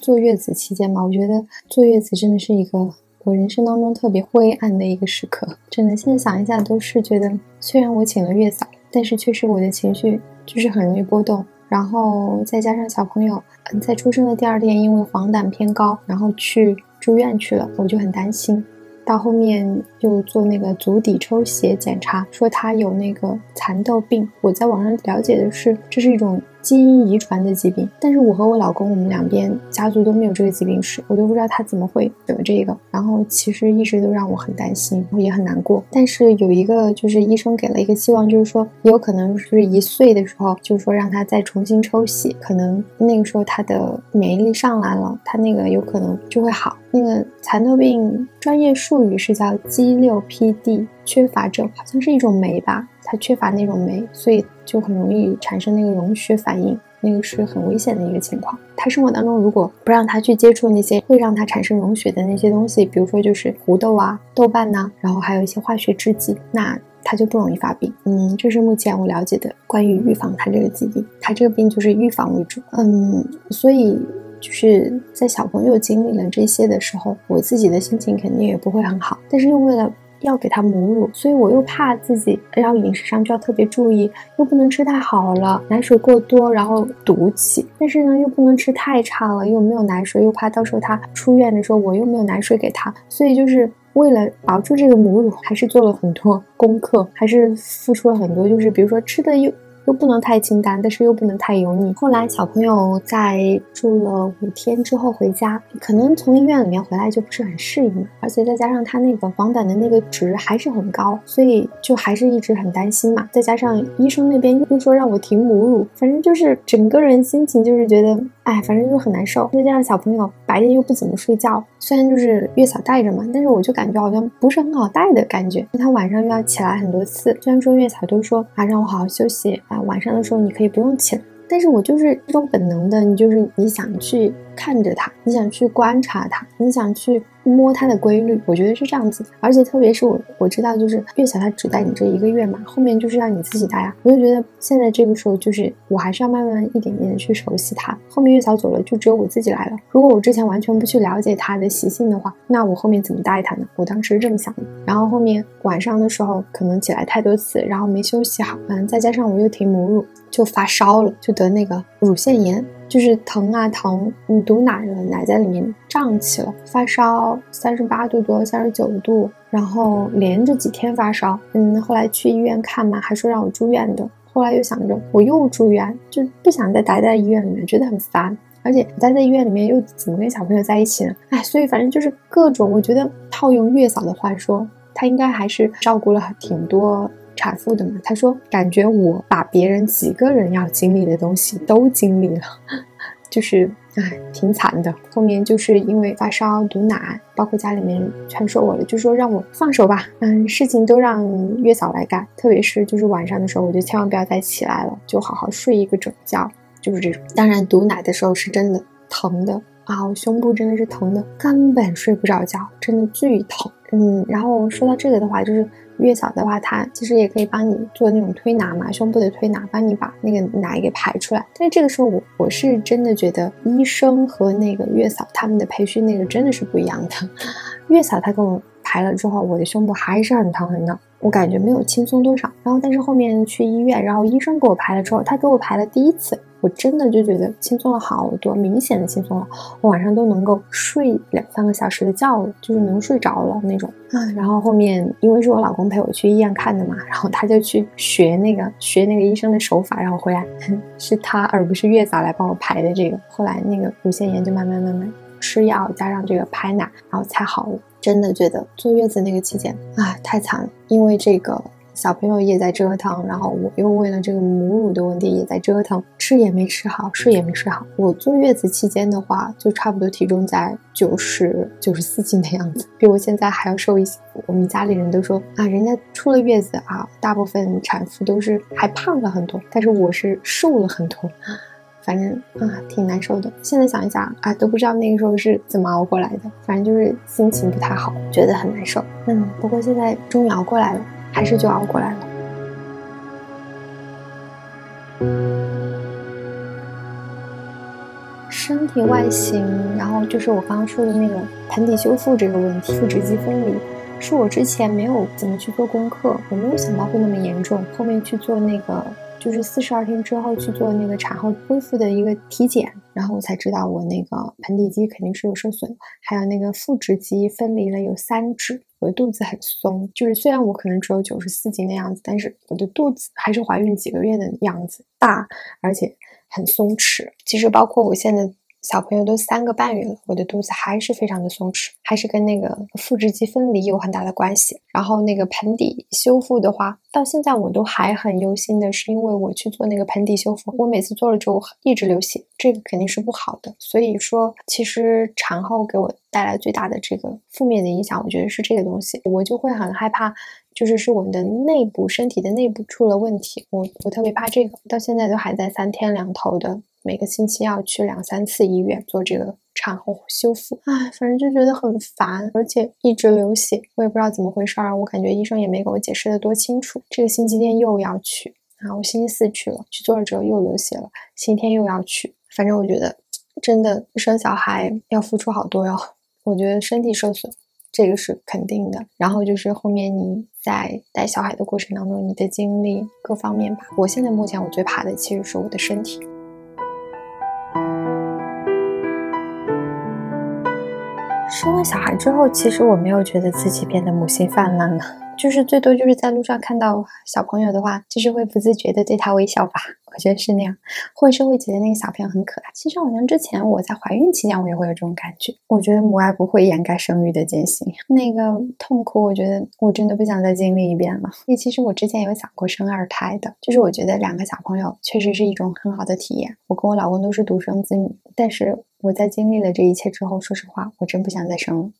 坐月子期间吧，我觉得坐月子真的是一个。我人生当中特别灰暗的一个时刻，真的，现在想一下都是觉得，虽然我请了月嫂，但是确实我的情绪就是很容易波动，然后再加上小朋友嗯在出生的第二天因为黄疸偏高，然后去住院去了，我就很担心。到后面又做那个足底抽血检查，说他有那个蚕豆病。我在网上了解的是，这是一种基因遗传的疾病。但是我和我老公，我们两边家族都没有这个疾病史，我都不知道他怎么会得这个。然后其实一直都让我很担心，然后也很难过。但是有一个就是医生给了一个希望，就是说有可能是一岁的时候，就是说让他再重新抽血，可能那个时候他的免疫力上来了，他那个有可能就会好。那个蚕豆病专业术语是叫 G6PD 缺乏症，好像是一种酶吧，它缺乏那种酶，所以就很容易产生那个溶血反应，那个是很危险的一个情况。他生活当中如果不让他去接触那些会让他产生溶血的那些东西，比如说就是胡豆啊、豆瓣呐，然后还有一些化学制剂，那他就不容易发病。嗯，这是目前我了解的关于预防他这个疾病，他这个病就是预防为主。嗯，所以。就是在小朋友经历了这些的时候，我自己的心情肯定也不会很好。但是又为了要给他母乳，所以我又怕自己，然后饮食上就要特别注意，又不能吃太好了，奶水过多，然后堵起。但是呢，又不能吃太差了，又没有奶水，又怕到时候他出院的时候我又没有奶水给他。所以就是为了保住这个母乳，还是做了很多功课，还是付出了很多，就是比如说吃的又。又不能太清淡，但是又不能太油腻。后来小朋友在住了五天之后回家，可能从医院里面回来就不是很适应，而且再加上他那个黄疸的那个值还是很高，所以就还是一直很担心嘛。再加上医生那边又说让我停母乳，反正就是整个人心情就是觉得。哎，反正就很难受，再加上小朋友白天又不怎么睡觉，虽然就是月嫂带着嘛，但是我就感觉好像不是很好带的感觉。他晚上又要起来很多次，虽然说月嫂都说啊让我好好休息啊，晚上的时候你可以不用起来，但是我就是这种本能的，你就是你想去。看着他，你想去观察他，你想去摸它的规律，我觉得是这样子。而且特别是我，我知道就是月嫂她只带你这一个月嘛，后面就是让你自己带啊。我就觉得现在这个时候就是我还是要慢慢一点点的去熟悉它。后面月嫂走了，就只有我自己来了。如果我之前完全不去了解它的习性的话，那我后面怎么带它呢？我当时是这么想的。然后后面晚上的时候可能起来太多次，然后没休息好，嗯，再加上我又停母乳，就发烧了，就得那个乳腺炎。就是疼啊疼，你堵奶了，奶在里面胀起了，发烧三十八度多，三十九度，然后连着几天发烧，嗯，后来去医院看嘛，还说让我住院的，后来又想着我又住院，就不想再待在医院里面，觉得很烦，而且待在医院里面又怎么跟小朋友在一起呢？哎，所以反正就是各种，我觉得套用月嫂的话说，她应该还是照顾了挺多。产妇的嘛，他说感觉我把别人几个人要经历的东西都经历了，*laughs* 就是唉，挺惨的。后面就是因为发烧堵奶，包括家里面劝说我了，就说让我放手吧，嗯，事情都让月嫂来干。特别是就是晚上的时候，我就千万不要再起来了，就好好睡一个整觉，就是这种。当然堵奶的时候是真的疼的啊，我胸部真的是疼的，根本睡不着觉，真的巨疼。嗯，然后说到这个的话，就是。月嫂的话，她其实也可以帮你做那种推拿嘛，胸部的推拿，帮你把那个奶给排出来。但是这个时候，我我是真的觉得医生和那个月嫂他们的培训那个真的是不一样的。*laughs* 月嫂她给我排了之后，我的胸部还是很疼很疼，我感觉没有轻松多少。然后但是后面去医院，然后医生给我排了之后，他给我排了第一次。我真的就觉得轻松了好多，明显的轻松了。我晚上都能够睡两三个小时的觉了，就是能睡着了那种啊。然后后面因为是我老公陪我去医院看的嘛，然后他就去学那个学那个医生的手法，然后回来是他而不是月嫂来帮我排的这个。后来那个乳腺炎就慢慢慢慢吃药加上这个拍奶，然后才好了。真的觉得坐月子那个期间啊太惨了，因为这个。小朋友也在折腾，然后我又为了这个母乳的问题也在折腾，吃也没吃好，睡也没睡好。我坐月子期间的话，就差不多体重在九十九十四斤的样子，比我现在还要瘦一些。我们家里人都说啊，人家出了月子啊，大部分产妇都是还胖了很多，但是我是瘦了很多，反正啊挺难受的。现在想一想啊，都不知道那个时候是怎么熬过来的，反正就是心情不太好，觉得很难受。嗯，不过现在终于熬过来了。还是就熬过来了。身体外形，然后就是我刚刚说的那个盆底修复这个问题，腹直肌分离，是我之前没有怎么去做功课，我没有想到会那么严重。后面去做那个，就是四十二天之后去做那个产后恢复的一个体检，然后我才知道我那个盆底肌肯定是有受损，还有那个腹直肌分离了有三指。我的肚子很松，就是虽然我可能只有九十四斤的样子，但是我的肚子还是怀孕几个月的样子大，而且很松弛。其实包括我现在。小朋友都三个半月了，我的肚子还是非常的松弛，还是跟那个腹直肌分离有很大的关系。然后那个盆底修复的话，到现在我都还很忧心的是，因为我去做那个盆底修复，我每次做了之后一直流血，这个肯定是不好的。所以说，其实产后给我带来最大的这个负面的影响，我觉得是这个东西，我就会很害怕，就是是我们的内部身体的内部出了问题，我我特别怕这个，到现在都还在三天两头的。每个星期要去两三次医院做这个产后修复，唉，反正就觉得很烦，而且一直流血，我也不知道怎么回事儿。我感觉医生也没给我解释的多清楚。这个星期天又要去啊，我星期四去了，去做了之后又流血了，星期天又要去。反正我觉得真的生小孩要付出好多哟。我觉得身体受损这个是肯定的，然后就是后面你在带小孩的过程当中，你的精力各方面吧。我现在目前我最怕的其实是我的身体。生完小孩之后，其实我没有觉得自己变得母性泛滥了，就是最多就是在路上看到小朋友的话，就是会不自觉的对他微笑吧。我觉得是那样，或者是会觉得那个小朋友很可爱。其实好像之前我在怀孕期间，我也会有这种感觉。我觉得母爱不会掩盖生育的艰辛，那个痛苦，我觉得我真的不想再经历一遍了。因为其实我之前有想过生二胎的，就是我觉得两个小朋友确实是一种很好的体验。我跟我老公都是独生子女，但是。我在经历了这一切之后，说实话，我真不想再生了。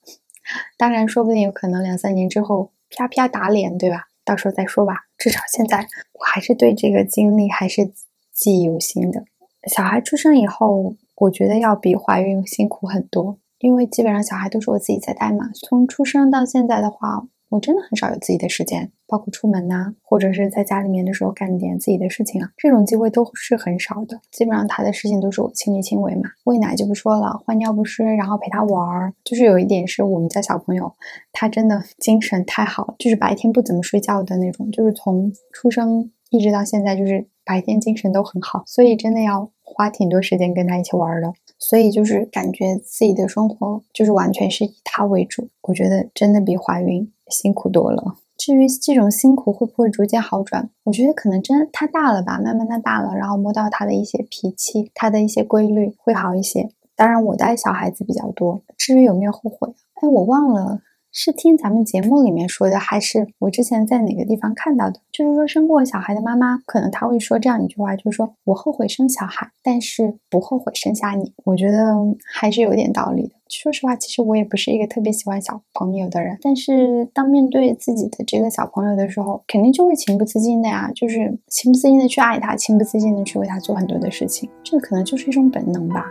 当然，说不定有可能两三年之后啪啪打脸，对吧？到时候再说吧。至少现在，我还是对这个经历还是记忆犹新的。小孩出生以后，我觉得要比怀孕辛苦很多，因为基本上小孩都是我自己在带嘛。从出生到现在的话。我真的很少有自己的时间，包括出门呐，或者是在家里面的时候干点自己的事情啊，这种机会都是很少的。基本上他的事情都是我亲力亲为嘛，喂奶就不说了，换尿不湿，然后陪他玩儿。就是有一点是我们家小朋友，他真的精神太好，就是白天不怎么睡觉的那种，就是从出生一直到现在，就是白天精神都很好，所以真的要花挺多时间跟他一起玩儿的。所以就是感觉自己的生活就是完全是以他为主，我觉得真的比怀孕。辛苦多了。至于这种辛苦会不会逐渐好转，我觉得可能真他大了吧，慢慢他大了，然后摸到他的一些脾气，他的一些规律会好一些。当然，我带小孩子比较多。至于有没有后悔，哎，我忘了。是听咱们节目里面说的，还是我之前在哪个地方看到的？就是说生过小孩的妈妈，可能她会说这样一句话，就是说我后悔生小孩，但是不后悔生下你。我觉得还是有点道理的。说实话，其实我也不是一个特别喜欢小朋友的人，但是当面对自己的这个小朋友的时候，肯定就会情不自禁的呀，就是情不自禁的去爱他，情不自禁的去为他做很多的事情。这个可能就是一种本能吧。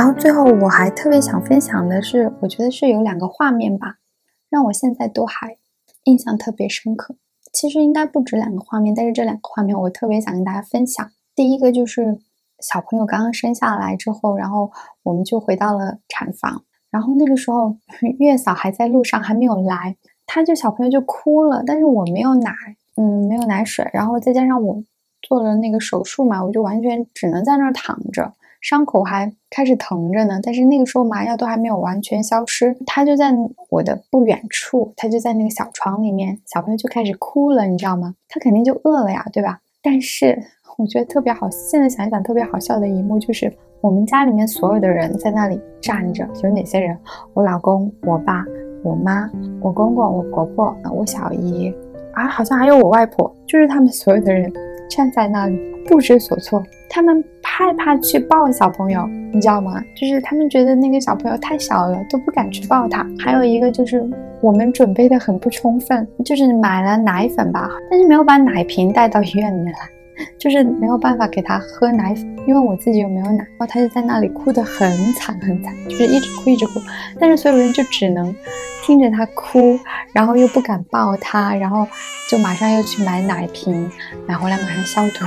然后最后我还特别想分享的是，我觉得是有两个画面吧，让我现在都还印象特别深刻。其实应该不止两个画面，但是这两个画面我特别想跟大家分享。第一个就是小朋友刚刚生下来之后，然后我们就回到了产房，然后那个时候 *laughs* 月嫂还在路上，还没有来，他就小朋友就哭了，但是我没有奶，嗯，没有奶水，然后再加上我做了那个手术嘛，我就完全只能在那儿躺着。伤口还开始疼着呢，但是那个时候麻药都还没有完全消失。他就在我的不远处，他就在那个小床里面，小朋友就开始哭了，你知道吗？他肯定就饿了呀，对吧？但是我觉得特别好，现在想一想特别好笑的一幕就是，我们家里面所有的人在那里站着，有哪些人？我老公、我爸、我妈、我公公、我婆婆、我小姨，啊，好像还有我外婆，就是他们所有的人站在那里不知所措。他们害怕去抱小朋友，你知道吗？就是他们觉得那个小朋友太小了，都不敢去抱他。还有一个就是我们准备的很不充分，就是买了奶粉吧，但是没有把奶瓶带到医院里面来，就是没有办法给他喝奶粉，因为我自己又没有奶。然后他就在那里哭得很惨很惨，就是一直哭一直哭。但是所有人就只能听着他哭，然后又不敢抱他，然后就马上又去买奶瓶，买回来马上消毒。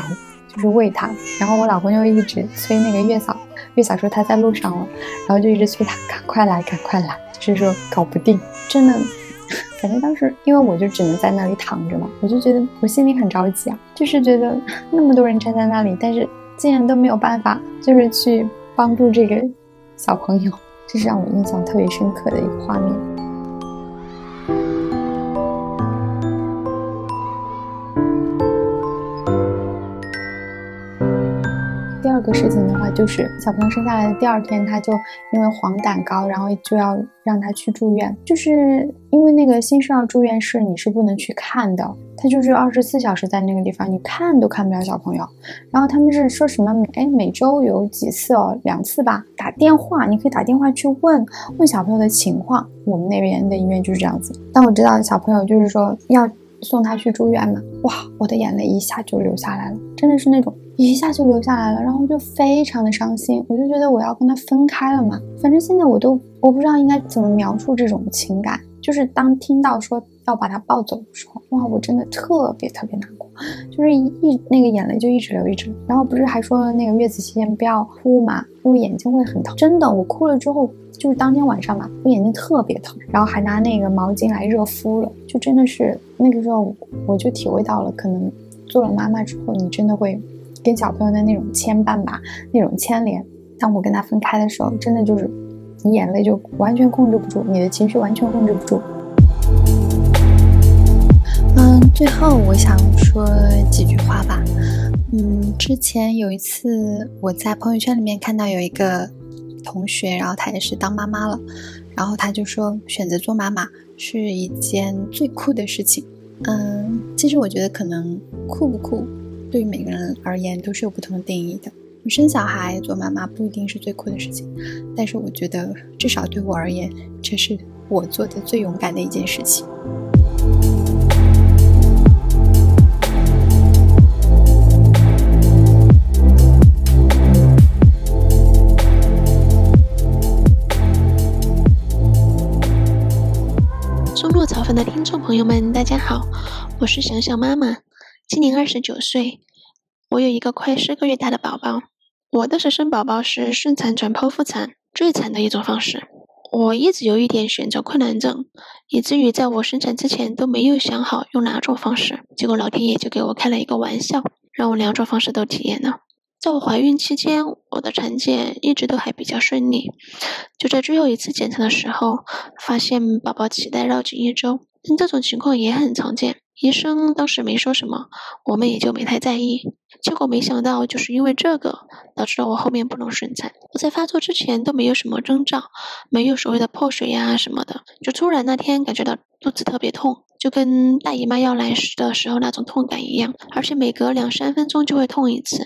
就是喂他，然后我老公就一直催那个月嫂，月嫂说他在路上了，然后就一直催他赶快来，赶快来，就是说搞不定，真的，反正当时因为我就只能在那里躺着嘛，我就觉得我心里很着急啊，就是觉得那么多人站在那里，但是竟然都没有办法，就是去帮助这个小朋友，这是让我印象特别深刻的一个画面。第二个事情的话，就是小朋友生下来的第二天，他就因为黄疸高，然后就要让他去住院。就是因为那个新生儿住院室你是不能去看的，他就是二十四小时在那个地方，你看都看不了小朋友。然后他们是说什么？哎，每周有几次哦，两次吧，打电话，你可以打电话去问问小朋友的情况。我们那边的医院就是这样子。当我知道小朋友就是说要送他去住院嘛，哇，我的眼泪一下就流下来了，真的是那种。一下就流下来了，然后就非常的伤心，我就觉得我要跟他分开了嘛。反正现在我都我不知道应该怎么描述这种情感，就是当听到说要把他抱走的时候，哇，我真的特别特别难过，就是一那个眼泪就一直流一直流。然后不是还说那个月子期间不要哭嘛，因为眼睛会很疼。真的，我哭了之后，就是当天晚上嘛，我眼睛特别疼，然后还拿那个毛巾来热敷了，就真的是那个时候我就体会到了，可能做了妈妈之后，你真的会。跟小朋友的那种牵绊吧，那种牵连。当我跟他分开的时候，真的就是你眼泪就完全控制不住，你的情绪完全控制不住。嗯，最后我想说几句话吧。嗯，之前有一次我在朋友圈里面看到有一个同学，然后他也是当妈妈了，然后他就说选择做妈妈是一件最酷的事情。嗯，其实我觉得可能酷不酷？对于每个人而言都是有不同的定义的。生小孩、做妈妈不一定是最酷的事情，但是我觉得至少对我而言，这是我做的最勇敢的一件事情。松露草粉的听众朋友们，大家好，我是想想妈妈。今年二十九岁，我有一个快四个月大的宝宝。我的是生宝宝是顺产转剖腹产，最惨的一种方式。我一直有一点选择困难症，以至于在我生产之前都没有想好用哪种方式。结果老天爷就给我开了一个玩笑，让我两种方式都体验了。在我怀孕期间，我的产检一直都还比较顺利。就在最后一次检查的时候，发现宝宝脐带绕颈一周，但这种情况也很常见。医生当时没说什么，我们也就没太在意。结果没想到，就是因为这个，导致了我后面不能顺产。我在发作之前都没有什么征兆，没有所谓的破水呀什么的，就突然那天感觉到肚子特别痛，就跟大姨妈要来时的时候那种痛感一样，而且每隔两三分钟就会痛一次，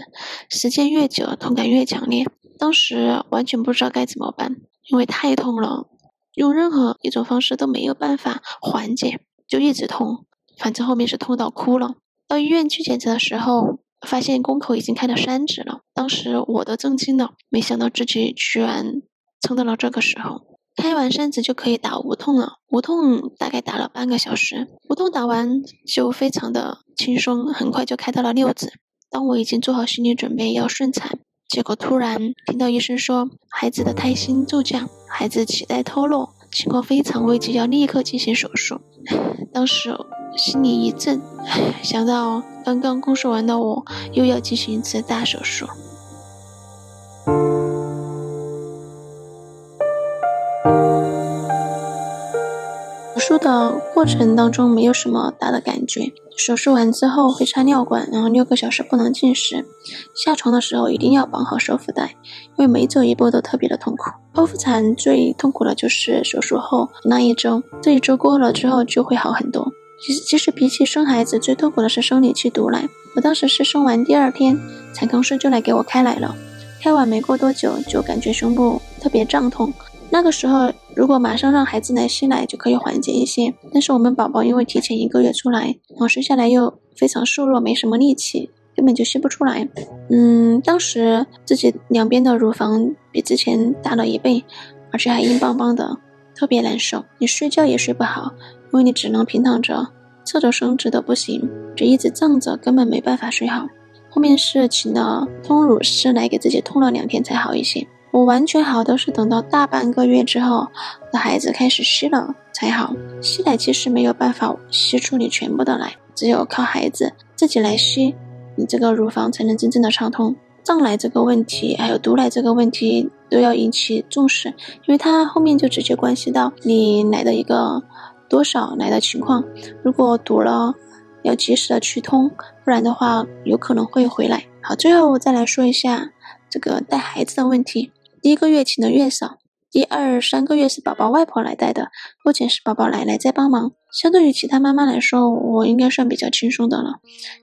时间越久，痛感越强烈。当时完全不知道该怎么办，因为太痛了，用任何一种方式都没有办法缓解，就一直痛。反正后面是痛到哭了。到医院去检查的时候，发现宫口已经开了三指了。当时我都震惊了，没想到自己居然撑到了这个时候。开完三指就可以打无痛了，无痛大概打了半个小时。无痛打完就非常的轻松，很快就开到了六指。当我已经做好心理准备要顺产，结果突然听到医生说孩子的胎心骤降，孩子脐带脱落，情况非常危急，要立刻进行手术。*laughs* 当时。心里一震，想到刚刚宫缩完的我，又要进行一次大手术。手术的过程当中没有什么大的感觉，手术完之后会插尿管，然后六个小时不能进食，下床的时候一定要绑好手腹带，因为每走一步都特别的痛苦。剖腹产最痛苦的就是手术后那一周，这一周过了之后就会好很多。其实，其实比起生孩子，最痛苦的是生理期堵奶。我当时是生完第二天，产康师就来给我开奶了。开完没过多久，就感觉胸部特别胀痛。那个时候，如果马上让孩子来吸奶，就可以缓解一些。但是我们宝宝因为提前一个月出来，然后生下来又非常瘦弱，没什么力气，根本就吸不出来。嗯，当时自己两边的乳房比之前大了一倍，而且还硬邦邦的，特别难受。你睡觉也睡不好。因为你只能平躺着，侧着身子都不行，就一直胀着，根本没办法睡好。后面是请了通乳师来给自己通了两天才好一些。我完全好都是等到大半个月之后，的孩子开始吸了才好。吸奶其实没有办法吸出你全部的奶，只有靠孩子自己来吸，你这个乳房才能真正的畅通。胀奶这个问题，还有堵奶这个问题都要引起重视，因为它后面就直接关系到你奶的一个。多少奶的情况，如果堵了，要及时的去通，不然的话有可能会回来。好，最后再来说一下这个带孩子的问题。第一个月请的月嫂，第二三个月是宝宝外婆来带的，目前是宝宝奶奶在帮忙。相对于其他妈妈来说，我应该算比较轻松的了，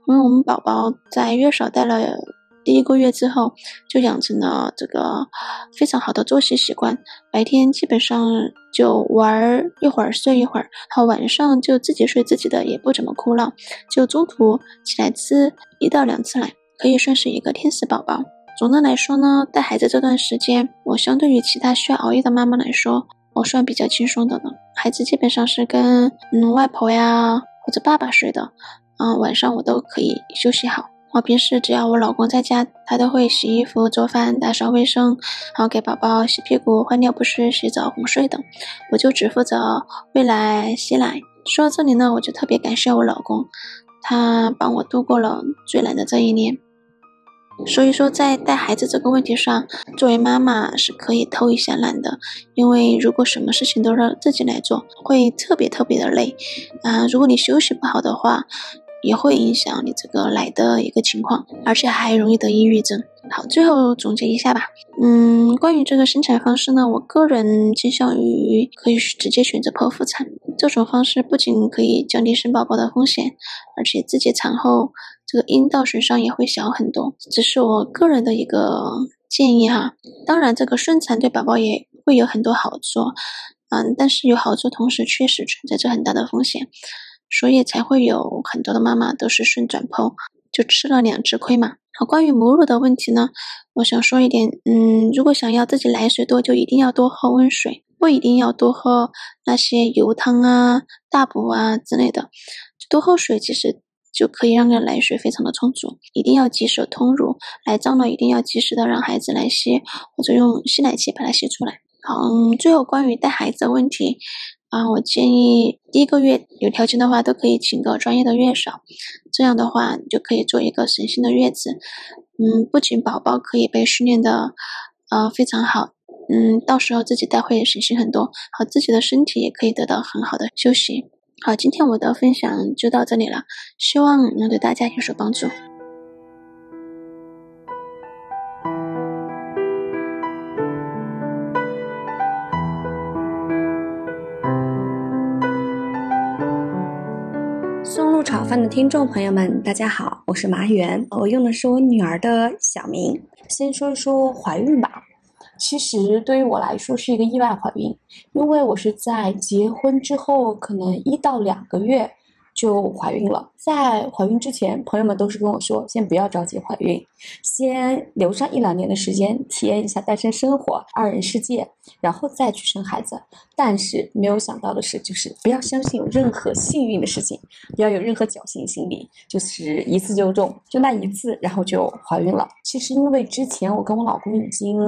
因为我们宝宝在月嫂带了。第一个月之后，就养成了这个非常好的作息习惯。白天基本上就玩一会儿，睡一会儿，好晚上就自己睡自己的，也不怎么哭闹，就中途起来吃一到两次奶，可以算是一个天使宝宝。总的来说呢，带孩子这段时间，我相对于其他需要熬夜的妈妈来说，我算比较轻松的了。孩子基本上是跟嗯外婆呀或者爸爸睡的，嗯，晚上我都可以休息好。我平时只要我老公在家，他都会洗衣服、做饭、打扫卫生，然后给宝宝洗屁股、换尿不湿、洗澡、哄睡等，我就只负责喂奶、洗奶。说到这里呢，我就特别感谢我老公，他帮我度过了最难的这一年。所以说，在带孩子这个问题上，作为妈妈是可以偷一下懒的，因为如果什么事情都让自己来做，会特别特别的累。啊，如果你休息不好的话，也会影响你这个奶的一个情况，而且还容易得抑郁症。好，最后总结一下吧。嗯，关于这个生产方式呢，我个人倾向于可以直接选择剖腹产。这种方式不仅可以降低生宝宝的风险，而且自己产后这个阴道损伤也会小很多。只是我个人的一个建议哈。当然，这个顺产对宝宝也会有很多好处，嗯，但是有好处同时确实存在着很大的风险。所以才会有很多的妈妈都是顺转剖，就吃了两只亏嘛。好，关于母乳的问题呢，我想说一点，嗯，如果想要自己奶水多，就一定要多喝温水，不一定要多喝那些油汤啊、大补啊之类的，多喝水其实就可以让个奶水非常的充足。一定要及时通乳，奶胀了一定要及时的让孩子来吸，或者用吸奶器把它吸出来。好，嗯，最后关于带孩子的问题。啊，我建议第一个月有条件的话，都可以请个专业的月嫂，这样的话就可以做一个省心的月子。嗯，不仅宝宝可以被训练的呃非常好，嗯，到时候自己带会省心很多，好自己的身体也可以得到很好的休息。好，今天我的分享就到这里了，希望能对大家有所帮助。送入炒饭的听众朋友们，大家好，我是马远，我用的是我女儿的小名。先说一说怀孕吧，其实对于我来说是一个意外怀孕，因为我是在结婚之后可能一到两个月。就怀孕了，在怀孕之前，朋友们都是跟我说，先不要着急怀孕，先留上一两年的时间，体验一下单身生活、二人世界，然后再去生孩子。但是没有想到的是，就是不要相信有任何幸运的事情，不要有任何侥幸心理，就是一次就中，就那一次，然后就怀孕了。其实因为之前我跟我老公已经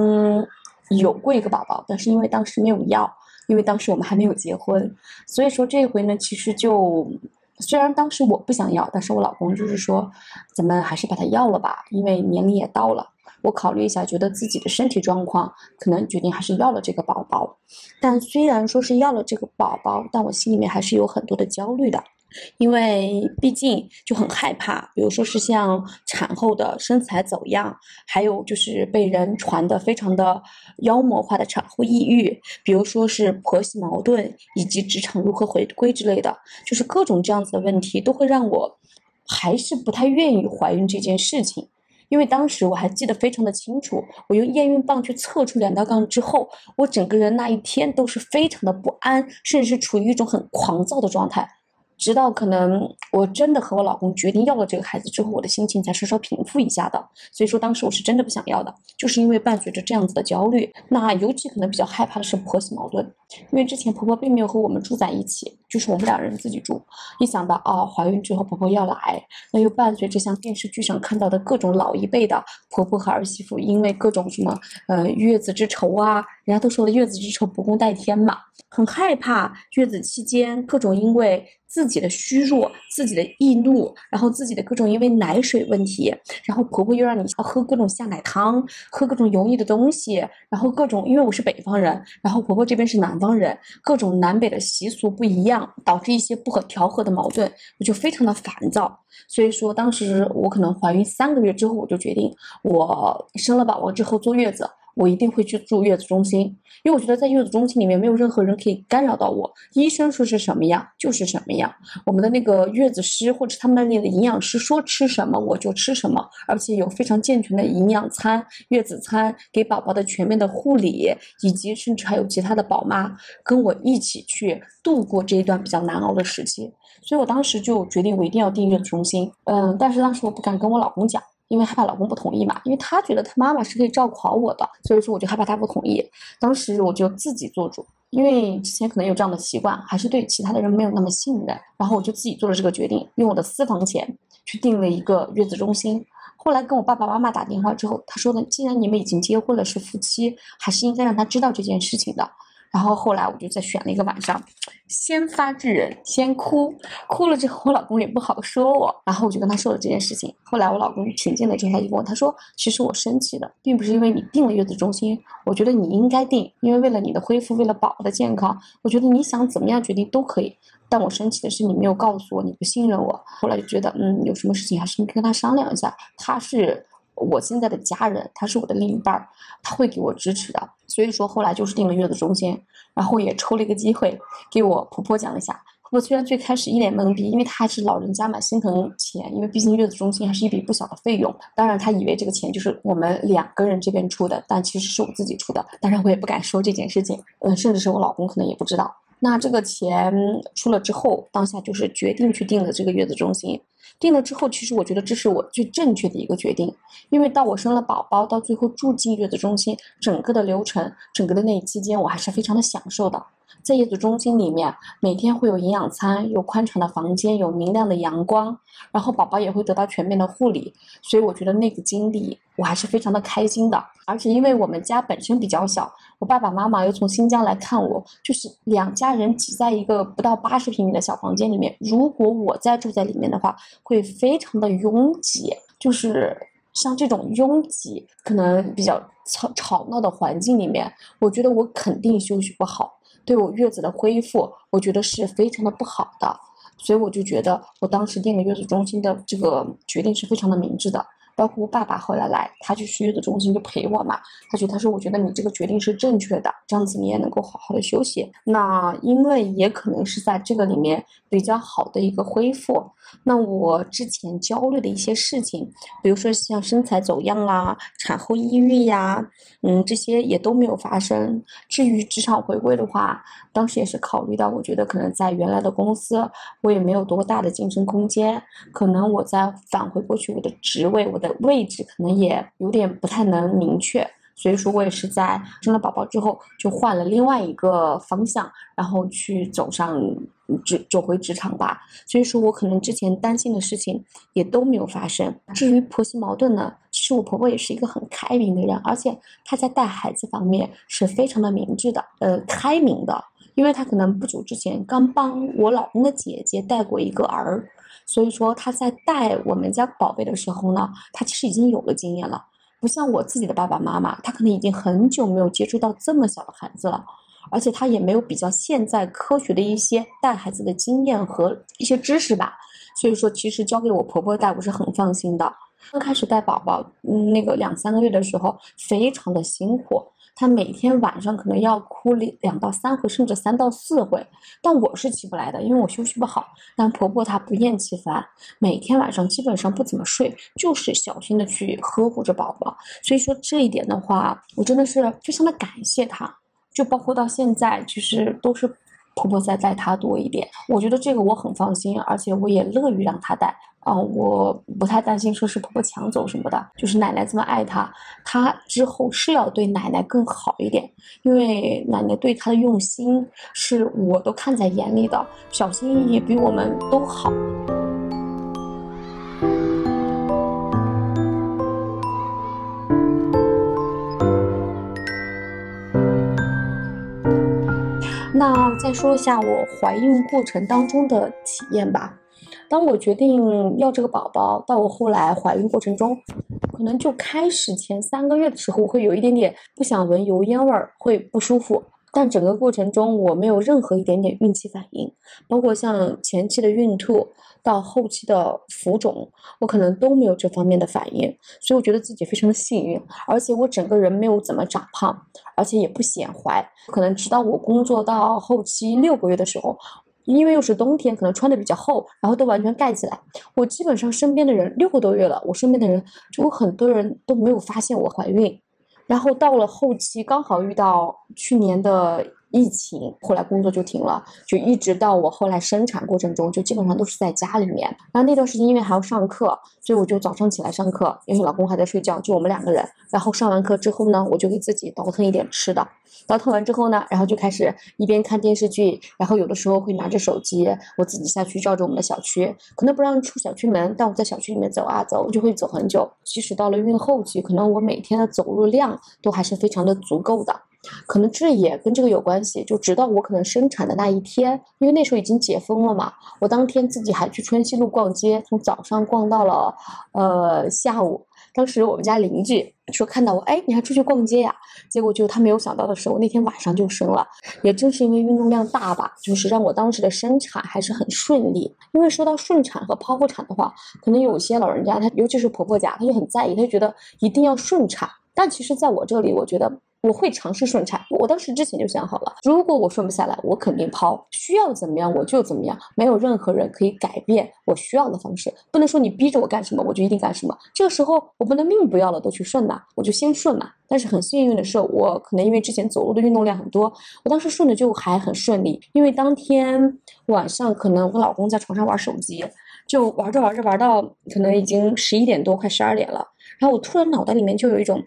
有过一个宝宝，但是因为当时没有要，因为当时我们还没有结婚，所以说这回呢，其实就。虽然当时我不想要，但是我老公就是说，咱们还是把它要了吧，因为年龄也到了。我考虑一下，觉得自己的身体状况可能决定还是要了这个宝宝。但虽然说是要了这个宝宝，但我心里面还是有很多的焦虑的。因为毕竟就很害怕，比如说是像产后的身材走样，还有就是被人传的非常的妖魔化的产后抑郁，比如说是婆媳矛盾以及职场如何回归之类的，就是各种这样子的问题，都会让我还是不太愿意怀孕这件事情。因为当时我还记得非常的清楚，我用验孕棒去测出两道杠之后，我整个人那一天都是非常的不安，甚至是处于一种很狂躁的状态。直到可能我真的和我老公决定要了这个孩子之后，我的心情才稍稍平复一下的。所以说当时我是真的不想要的，就是因为伴随着这样子的焦虑。那尤其可能比较害怕的是婆媳矛盾，因为之前婆婆并没有和我们住在一起，就是我们两人自己住。一想到啊怀孕之后婆婆要来，那又伴随着像电视剧上看到的各种老一辈的婆婆和儿媳妇，因为各种什么呃月子之仇啊，人家都说了月子之仇不共戴天嘛，很害怕月子期间各种因为。自己的虚弱，自己的易怒，然后自己的各种因为奶水问题，然后婆婆又让你喝各种下奶汤，喝各种油腻的东西，然后各种因为我是北方人，然后婆婆这边是南方人各种南北的习俗不一样，导致一些不可调和的矛盾，我就非常的烦躁。所以说，当时我可能怀孕三个月之后，我就决定，我生了宝宝之后坐月子。我一定会去住月子中心，因为我觉得在月子中心里面没有任何人可以干扰到我。医生说是什么样就是什么样，我们的那个月子师或者他们那里的营养师说吃什么我就吃什么，而且有非常健全的营养餐、月子餐，给宝宝的全面的护理，以及甚至还有其他的宝妈跟我一起去度过这一段比较难熬的时期。所以我当时就决定我一定要订月子中心。嗯，但是当时我不敢跟我老公讲。因为害怕老公不同意嘛，因为他觉得他妈妈是可以照顾好我的，所以说我就害怕他不同意。当时我就自己做主，因为之前可能有这样的习惯，还是对其他的人没有那么信任，然后我就自己做了这个决定，用我的私房钱去订了一个月子中心。后来跟我爸爸妈妈打电话之后，他说的，既然你们已经结婚了，是夫妻，还是应该让他知道这件事情的。然后后来我就再选了一个晚上，先发制人，先哭，哭了之后我老公也不好说我，然后我就跟他说了这件事情。后来我老公平静了之后，他就问我，他说：“其实我生气的并不是因为你定了月子中心，我觉得你应该定，因为为了你的恢复，为了宝宝的健康，我觉得你想怎么样决定都可以。但我生气的是你没有告诉我，你不信任我。后来就觉得，嗯，有什么事情还是跟他商量一下，他是。”我现在的家人，他是我的另一半儿，他会给我支持的。所以说后来就是订了月子中心，然后也抽了一个机会给我婆婆讲一下。婆婆虽然最开始一脸懵逼，因为她还是老人家嘛，心疼钱，因为毕竟月子中心还是一笔不小的费用。当然她以为这个钱就是我们两个人这边出的，但其实是我自己出的。当然我也不敢说这件事情，嗯，甚至是我老公可能也不知道。那这个钱出了之后，当下就是决定去订了这个月子中心。定了之后，其实我觉得这是我最正确的一个决定，因为到我生了宝宝，到最后住进月子中心，整个的流程，整个的那一期间，我还是非常的享受的。在月子中心里面，每天会有营养餐，有宽敞的房间，有明亮的阳光，然后宝宝也会得到全面的护理，所以我觉得那个经历我还是非常的开心的。而且因为我们家本身比较小，我爸爸妈妈又从新疆来看我，就是两家人挤在一个不到八十平米的小房间里面，如果我再住在里面的话，会非常的拥挤，就是像这种拥挤可能比较吵吵闹的环境里面，我觉得我肯定休息不好。对我月子的恢复，我觉得是非常的不好的，所以我就觉得我当时订了月子中心的这个决定是非常的明智的。包括我爸爸后来来，他就去月子中心就陪我嘛。他觉得他说，我觉得你这个决定是正确的，这样子你也能够好好的休息。那因为也可能是在这个里面比较好的一个恢复。那我之前焦虑的一些事情，比如说像身材走样啦、产后抑郁呀，嗯，这些也都没有发生。至于职场回归的话，当时也是考虑到，我觉得可能在原来的公司，我也没有多大的晋升空间，可能我再返回过去，我的职位，我的。位置可能也有点不太能明确，所以说我也是在生了宝宝之后就换了另外一个方向，然后去走上职走回职场吧。所以说我可能之前担心的事情也都没有发生。至于婆媳矛盾呢，其实我婆婆也是一个很开明的人，而且她在带孩子方面是非常的明智的，呃，开明的，因为她可能不久之前刚帮我老公的姐姐带过一个儿。所以说他在带我们家宝贝的时候呢，他其实已经有了经验了，不像我自己的爸爸妈妈，他可能已经很久没有接触到这么小的孩子了，而且他也没有比较现在科学的一些带孩子的经验和一些知识吧。所以说，其实交给我婆婆带我是很放心的。刚开始带宝宝，嗯，那个两三个月的时候，非常的辛苦。她每天晚上可能要哭两两到三回，甚至三到四回，但我是起不来的，因为我休息不好。但婆婆她不厌其烦，每天晚上基本上不怎么睡，就是小心的去呵护着宝宝。所以说这一点的话，我真的是非常的感谢她。就包括到现在，其实都是婆婆在带她多一点。我觉得这个我很放心，而且我也乐于让她带。啊，我不太担心说是婆婆抢走什么的，就是奶奶这么爱她，她之后是要对奶奶更好一点，因为奶奶对她的用心是我都看在眼里的，小心翼翼比我们都好。那再说一下我怀孕过程当中的体验吧。当我决定要这个宝宝，到我后来怀孕过程中，可能就开始前三个月的时候，我会有一点点不想闻油烟味儿，会不舒服。但整个过程中我没有任何一点点孕期反应，包括像前期的孕吐到后期的浮肿，我可能都没有这方面的反应，所以我觉得自己非常的幸运，而且我整个人没有怎么长胖，而且也不显怀，可能直到我工作到后期六个月的时候。因为又是冬天，可能穿的比较厚，然后都完全盖起来。我基本上身边的人六个多月了，我身边的人就很多人都没有发现我怀孕。然后到了后期，刚好遇到去年的。疫情后来工作就停了，就一直到我后来生产过程中，就基本上都是在家里面。然后那段时间因为还要上课，所以我就早上起来上课，因为老公还在睡觉，就我们两个人。然后上完课之后呢，我就给自己倒腾一点吃的。倒腾完之后呢，然后就开始一边看电视剧，然后有的时候会拿着手机，我自己下去照着我们的小区，可能不让出小区门，但我在小区里面走啊走，就会走很久。即使到了孕后期，可能我每天的走路量都还是非常的足够的。可能这也跟这个有关系，就直到我可能生产的那一天，因为那时候已经解封了嘛，我当天自己还去春熙路逛街，从早上逛到了呃下午。当时我们家邻居说看到我，哎，你还出去逛街呀？结果就他没有想到的是，我那天晚上就生了。也正是因为运动量大吧，就是让我当时的生产还是很顺利。因为说到顺产和剖腹产的话，可能有些老人家他，尤其是婆婆家，他就很在意，他就觉得一定要顺产。但其实在我这里，我觉得。我会尝试顺产，我当时之前就想好了，如果我顺不下来，我肯定抛，需要怎么样我就怎么样，没有任何人可以改变我需要的方式，不能说你逼着我干什么我就一定干什么，这个时候我不能命不要了都去顺呐，我就先顺嘛。但是很幸运的是，我可能因为之前走路的运动量很多，我当时顺的就还很顺利。因为当天晚上可能我老公在床上玩手机，就玩着玩着玩到可能已经十一点多快十二点了，然后我突然脑袋里面就有一种。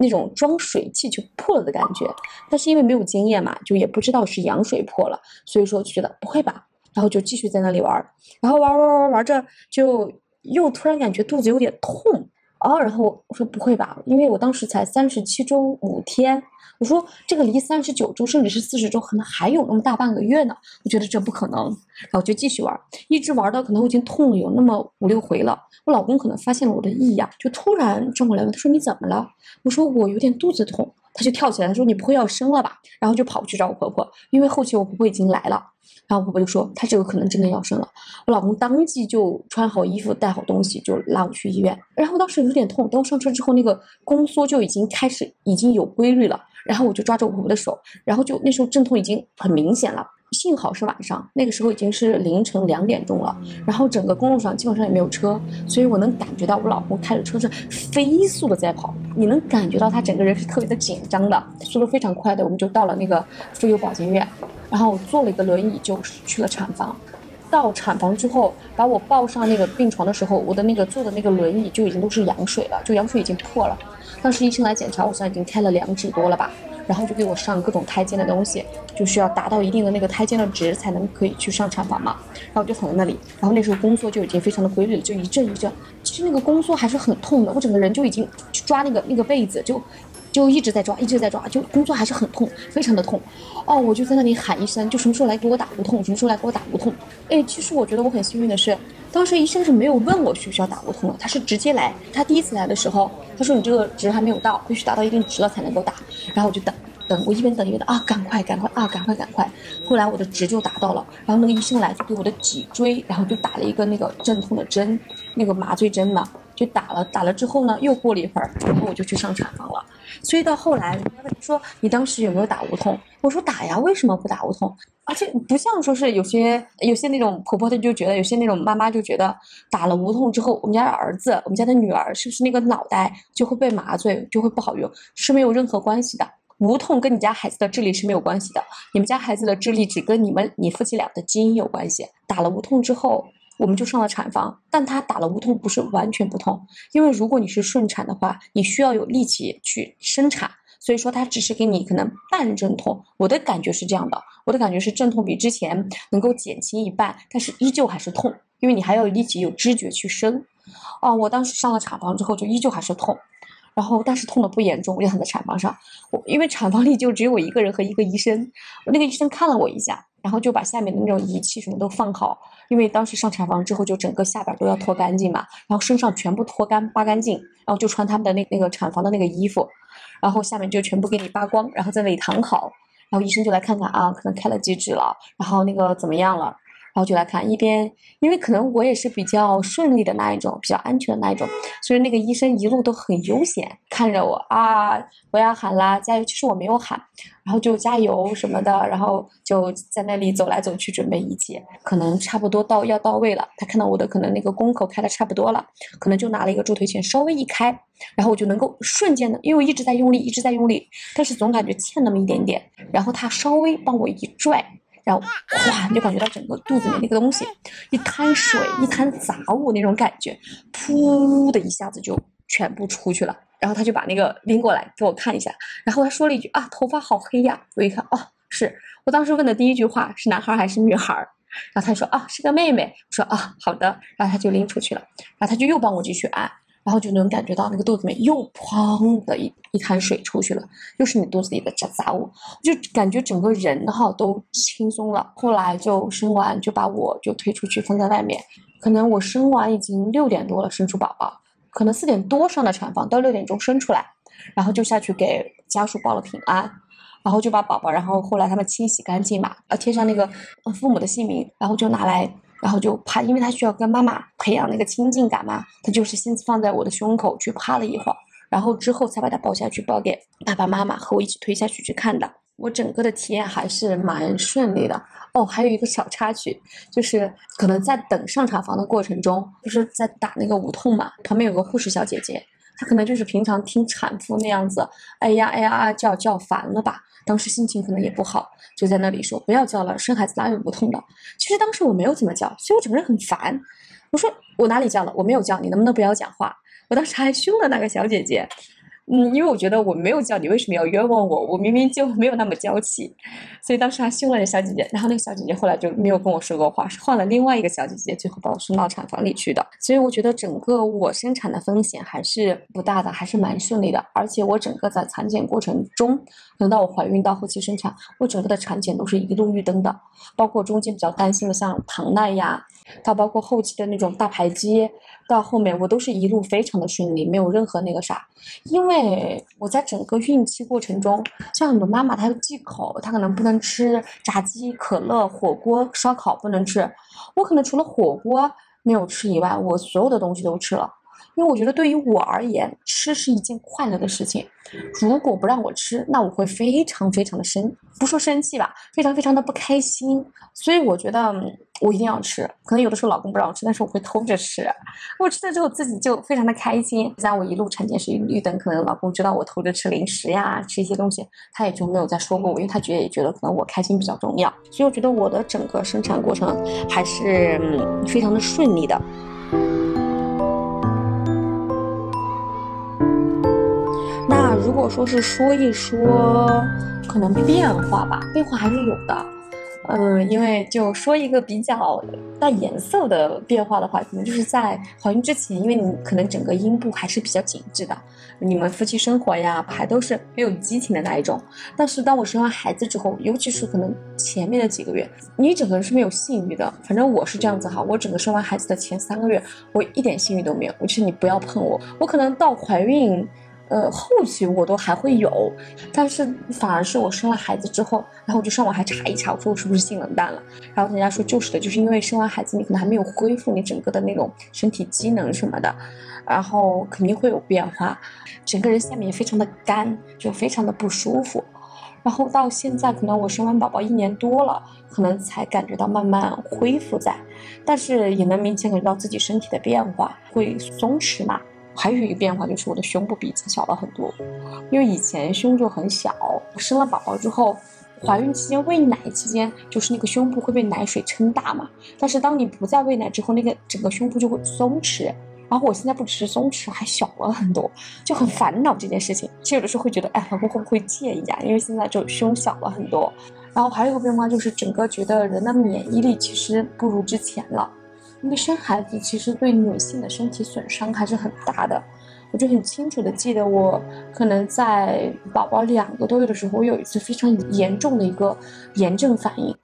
那种装水器就破了的感觉，但是因为没有经验嘛，就也不知道是羊水破了，所以说就觉得不会吧，然后就继续在那里玩，然后玩玩玩玩着，就又突然感觉肚子有点痛。哦，然后我说不会吧，因为我当时才三十七周五天，我说这个离三十九周甚至是四十周可能还有那么大半个月呢，我觉得这不可能，然后就继续玩，一直玩到可能我已经痛了有那么五六回了，我老公可能发现了我的异样，就突然转过来问，他说你怎么了？我说我有点肚子痛，他就跳起来，他说你不会要生了吧？然后就跑去找我婆婆，因为后期我婆婆已经来了。然后我婆婆就说：“她这个可能真的要生了。”我老公当即就穿好衣服、带好东西，就拉我去医院。然后当时有点痛，等我上车之后，那个宫缩就已经开始已经有规律了。然后我就抓着我婆婆的手，然后就那时候阵痛已经很明显了。幸好是晚上，那个时候已经是凌晨两点钟了。然后整个公路上基本上也没有车，所以我能感觉到我老公开着车是飞速的在跑。你能感觉到他整个人是特别的紧张的，速度非常快的。我们就到了那个妇幼保健院。然后坐了一个轮椅就去了产房，到产房之后把我抱上那个病床的时候，我的那个坐的那个轮椅就已经都是羊水了，就羊水已经破了。当时医生来检查，我算已经开了两指多了吧，然后就给我上各种胎监的东西，就需要达到一定的那个胎监的值才能可以去上产房嘛。然后我就躺在那里，然后那时候宫缩就已经非常的规律了，就一阵一阵。其实那个宫缩还是很痛的，我整个人就已经去抓那个那个被子就。就一直在抓，一直在抓，就工作还是很痛，非常的痛。哦，我就在那里喊医生，就什么时候来给我打无痛，什么时候来给我打无痛。哎，其实我觉得我很幸运的是，当时医生是没有问我需不需要打无痛的，他是直接来。他第一次来的时候，他说你这个值还没有到，必须达到一定值了才能够打。然后我就等，等，我一边等一边等啊，赶快，赶快啊，赶快，赶快。后来我的值就达到了，然后那个医生来就给我的脊椎，然后就打了一个那个镇痛的针，那个麻醉针嘛。就打了，打了之后呢，又过了一会儿，然后我就去上产房了。所以到后来，人家问说你当时有没有打无痛？我说打呀，为什么不打无痛？而且不像说是有些有些那种婆婆，她就觉得有些那种妈妈就觉得打了无痛之后，我们家的儿子，我们家的女儿是不是那个脑袋就会被麻醉，就会不好用？是没有任何关系的，无痛跟你家孩子的智力是没有关系的，你们家孩子的智力只跟你们你夫妻俩的基因有关系。打了无痛之后。我们就上了产房，但他打了无痛不是完全不痛，因为如果你是顺产的话，你需要有力气去生产，所以说他只是给你可能半阵痛。我的感觉是这样的，我的感觉是阵痛比之前能够减轻一半，但是依旧还是痛，因为你还要有力气有知觉去生。哦，我当时上了产房之后就依旧还是痛，然后但是痛的不严重，我就躺在产房上，我因为产房里就只有我一个人和一个医生，那个医生看了我一下。然后就把下面的那种仪器什么都放好，因为当时上产房之后就整个下边都要脱干净嘛，然后身上全部脱干扒干净，然后就穿他们的那那个产房的那个衣服，然后下面就全部给你扒光，然后在那里躺好，然后医生就来看看啊，可能开了几指了，然后那个怎么样了？然后就来看一边，因为可能我也是比较顺利的那一种，比较安全的那一种，所以那个医生一路都很悠闲，看着我啊，我要喊啦，加油！其实我没有喊，然后就加油什么的，然后就在那里走来走去准备一切，可能差不多到要到位了，他看到我的可能那个宫口开的差不多了，可能就拿了一个助推器稍微一开，然后我就能够瞬间的，因为我一直在用力，一直在用力，但是总感觉欠那么一点点，然后他稍微帮我一拽。然后哗，你就感觉到整个肚子里那个东西，一滩水、一滩杂物那种感觉，噗的一下子就全部出去了。然后他就把那个拎过来给我看一下，然后他说了一句啊，头发好黑呀。我一看，哦，是我当时问的第一句话是男孩还是女孩？然后他说啊，是个妹妹。我说啊，好的。然后他就拎出去了，然后他就又帮我继续按。然后就能感觉到那个肚子里面又砰的一一滩水出去了，又是你肚子里的杂杂物，就感觉整个人哈都轻松了。后来就生完就把我就推出去放在外面，可能我生完已经六点多了，生出宝宝，可能四点多上的产房，到六点钟生出来，然后就下去给家属报了平安，然后就把宝宝，然后后来他们清洗干净嘛，呃贴上那个父母的姓名，然后就拿来。然后就趴，因为他需要跟妈妈培养那个亲近感嘛，他就是先放在我的胸口去趴了一会儿，然后之后才把他抱下去，抱给爸爸妈妈和我一起推下去去看的。我整个的体验还是蛮顺利的哦。还有一个小插曲，就是可能在等上产房的过程中，就是在打那个无痛嘛，旁边有个护士小姐姐。她可能就是平常听产妇那样子，哎呀哎呀啊叫叫烦了吧？当时心情可能也不好，就在那里说不要叫了，生孩子哪有不痛的？其实当时我没有怎么叫，所以我整个人很烦。我说我哪里叫了？我没有叫，你能不能不要讲话？我当时还凶了那个小姐姐。嗯，因为我觉得我没有叫你，为什么要冤枉我？我明明就没有那么娇气，所以当时还凶了那小姐姐。然后那个小姐姐后来就没有跟我说过话，是换了另外一个小姐姐，最后把我送到产房里去的。所以我觉得整个我生产的风险还是不大的，还是蛮顺利的。而且我整个在产检过程中，等到我怀孕到后期生产，我整个的产检都是一路绿灯的，包括中间比较担心的像糖耐呀，到包括后期的那种大排畸。到后面我都是一路非常的顺利，没有任何那个啥，因为我在整个孕期过程中，像很多妈妈她忌口，她可能不能吃炸鸡、可乐、火锅、烧烤不能吃，我可能除了火锅没有吃以外，我所有的东西都吃了。因为我觉得对于我而言，吃是一件快乐的事情。如果不让我吃，那我会非常非常的生，不说生气吧，非常非常的不开心。所以我觉得我一定要吃。可能有的时候老公不让我吃，但是我会偷着吃。我吃了之后自己就非常的开心。在我一路产检是绿灯，可能老公知道我偷着吃零食呀，吃一些东西，他也就没有再说过我，因为他觉得也觉得可能我开心比较重要。所以我觉得我的整个生产过程还是非常的顺利的。果说是说一说，可能变化吧，变化还是有的。嗯，因为就说一个比较带颜色的变化的话，可能就是在怀孕之前，因为你可能整个阴部还是比较紧致的，你们夫妻生活呀，还都是没有激情的那一种。但是当我生完孩子之后，尤其是可能前面的几个月，你整个人是没有性欲的。反正我是这样子哈，我整个生完孩子的前三个月，我一点性欲都没有。我是你不要碰我，我可能到怀孕。呃，后期我都还会有，但是反而是我生了孩子之后，然后我就上网还查一查，我说我是不是性冷淡了？然后人家说就是的，就是因为生完孩子你可能还没有恢复你整个的那种身体机能什么的，然后肯定会有变化，整个人下面也非常的干，就非常的不舒服。然后到现在可能我生完宝宝一年多了，可能才感觉到慢慢恢复在，但是也能明显感觉到自己身体的变化，会松弛嘛。还有一个变化就是我的胸部比以前小了很多，因为以前胸就很小，生了宝宝之后，怀孕期间喂奶期间，就是那个胸部会被奶水撑大嘛。但是当你不再喂奶之后，那个整个胸部就会松弛。然后我现在不只是松弛，还小了很多，就很烦恼这件事情。其实有的时候会觉得，哎，老公会不会介意啊？因为现在就胸小了很多。然后还有一个变化就是整个觉得人的免疫力其实不如之前了。因为生孩子其实对女性的身体损伤还是很大的，我就很清楚的记得，我可能在宝宝两个多月的时候，我有一次非常严重的一个炎症反应。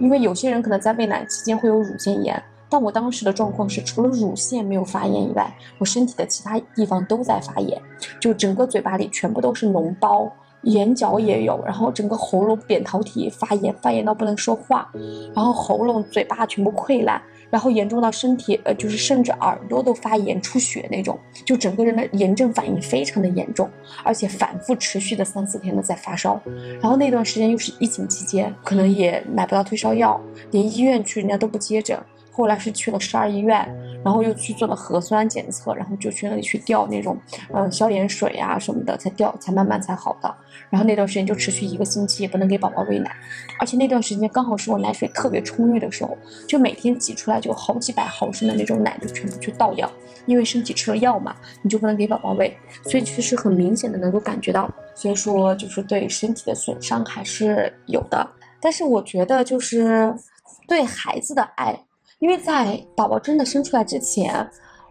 因为有些人可能在喂奶期间会有乳腺炎，但我当时的状况是，除了乳腺没有发炎以外，我身体的其他地方都在发炎，就整个嘴巴里全部都是脓包，眼角也有，然后整个喉咙扁桃体发炎，发炎到不能说话，然后喉咙、嘴巴全部溃烂，然后严重到身体，呃，就是甚至耳朵都发炎出血那种，就整个人的炎症反应非常的严重，而且反复持续的三四天的在发烧，然后那段时间又是疫情期间，可能也买不到退烧药，连医院去人家都不接诊。后来是去了十二医院，然后又去做了核酸检测，然后就去那里去吊那种，嗯，消炎水啊什么的，才吊，才慢慢才好的。然后那段时间就持续一个星期，也不能给宝宝喂奶，而且那段时间刚好是我奶水特别充裕的时候，就每天挤出来就好几百毫升的那种奶，就全部去倒掉。因为身体吃了药嘛，你就不能给宝宝喂，所以其实很明显的能够感觉到，所以说就是对身体的损伤还是有的。但是我觉得就是对孩子的爱。因为在宝宝真的生出来之前，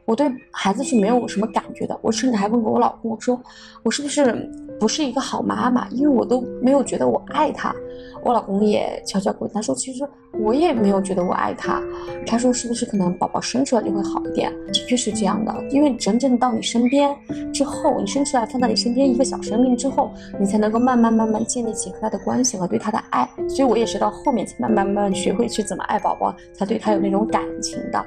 我对孩子是没有什么感觉的。我甚至还问过我老公，我说我是不是不是一个好妈妈？因为我都没有觉得我爱他。我老公也悄悄跟他说，其实我也没有觉得我爱他。他说是不是可能宝宝生出来就会好一点？的确是这样的，因为真正到你身边之后，你生出来放在你身边一个小生命之后，你才能够慢慢慢慢建立起和他的关系和对他的爱。所以我也是到后面才慢慢慢慢学会去怎么爱宝宝，才对他有那种感情的。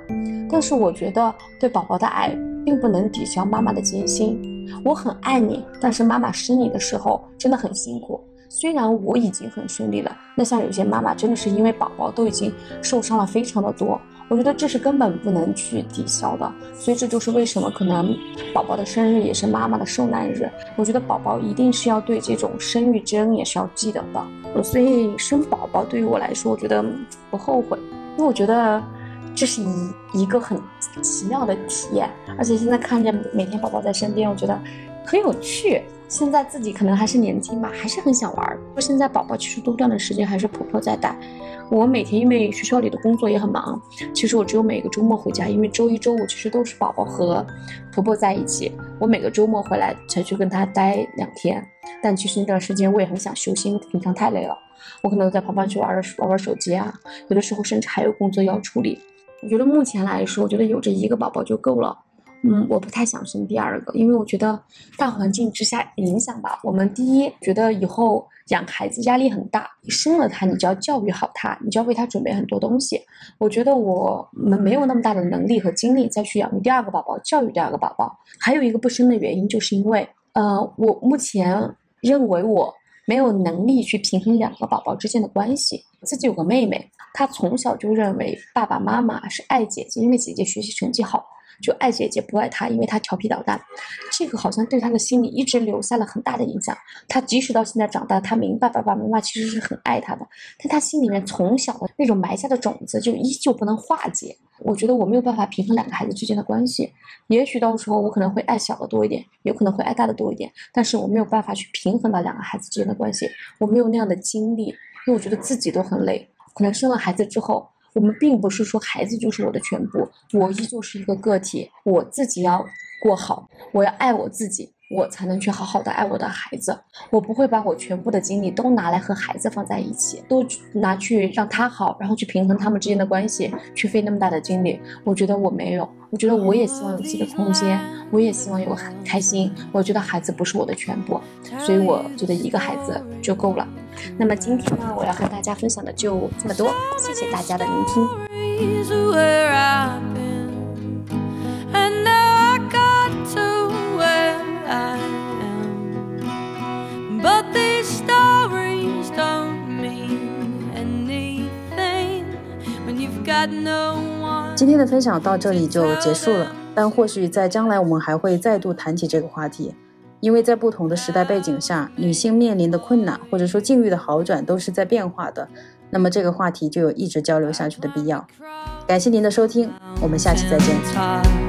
但是我觉得对宝宝的爱并不能抵消妈妈的艰辛。我很爱你，但是妈妈生你的时候真的很辛苦。虽然我已经很顺利了，那像有些妈妈真的是因为宝宝都已经受伤了非常的多，我觉得这是根本不能去抵消的。所以这就是为什么可能宝宝的生日也是妈妈的受难日。我觉得宝宝一定是要对这种生育之恩也是要记得的。所以生宝宝对于我来说，我觉得不后悔，因为我觉得这是一一个很奇妙的体验，而且现在看见每天宝宝在身边，我觉得很有趣。现在自己可能还是年轻吧，还是很想玩。现在宝宝其实多段的时间还是婆婆在带。我每天因为学校里的工作也很忙，其实我只有每个周末回家，因为周一周五其实都是宝宝和婆婆在一起。我每个周末回来才去跟她待两天。但其实那段时间我也很想休息，因为平常太累了。我可能在旁边去玩玩玩手机啊，有的时候甚至还有工作要处理。我觉得目前来说，我觉得有这一个宝宝就够了。嗯，我不太想生第二个，因为我觉得大环境之下影响吧。我们第一觉得以后养孩子压力很大，生了他你就要教育好他，你就要为他准备很多东西。我觉得我们没有那么大的能力和精力再去养育第二个宝宝，教育第二个宝宝。还有一个不生的原因，就是因为呃，我目前认为我没有能力去平衡两个宝宝之间的关系。自己有个妹妹，他从小就认为爸爸妈妈是爱姐姐，因为姐姐学习成绩好。就爱姐姐不爱他，因为他调皮捣蛋，这个好像对他的心里一直留下了很大的影响。他即使到现在长大，他明白爸爸妈妈其实是很爱他的，但他心里面从小的那种埋下的种子就依旧不能化解。我觉得我没有办法平衡两个孩子之间的关系，也许到时候我可能会爱小的多一点，有可能会爱大的多一点，但是我没有办法去平衡到两个孩子之间的关系，我没有那样的精力，因为我觉得自己都很累，可能生了孩子之后。我们并不是说孩子就是我的全部，我依旧是一个个体，我自己要过好，我要爱我自己。我才能去好好的爱我的孩子，我不会把我全部的精力都拿来和孩子放在一起，都拿去让他好，然后去平衡他们之间的关系，去费那么大的精力。我觉得我没有，我觉得我也希望有自己的空间，我也希望有很开心。我觉得孩子不是我的全部，所以我觉得一个孩子就够了。那么今天呢，我要和大家分享的就这么多，谢谢大家的聆听。今天的分享到这里就结束了，但或许在将来我们还会再度谈起这个话题，因为在不同的时代背景下，女性面临的困难或者说境遇的好转都是在变化的，那么这个话题就有一直交流下去的必要。感谢您的收听，我们下期再见。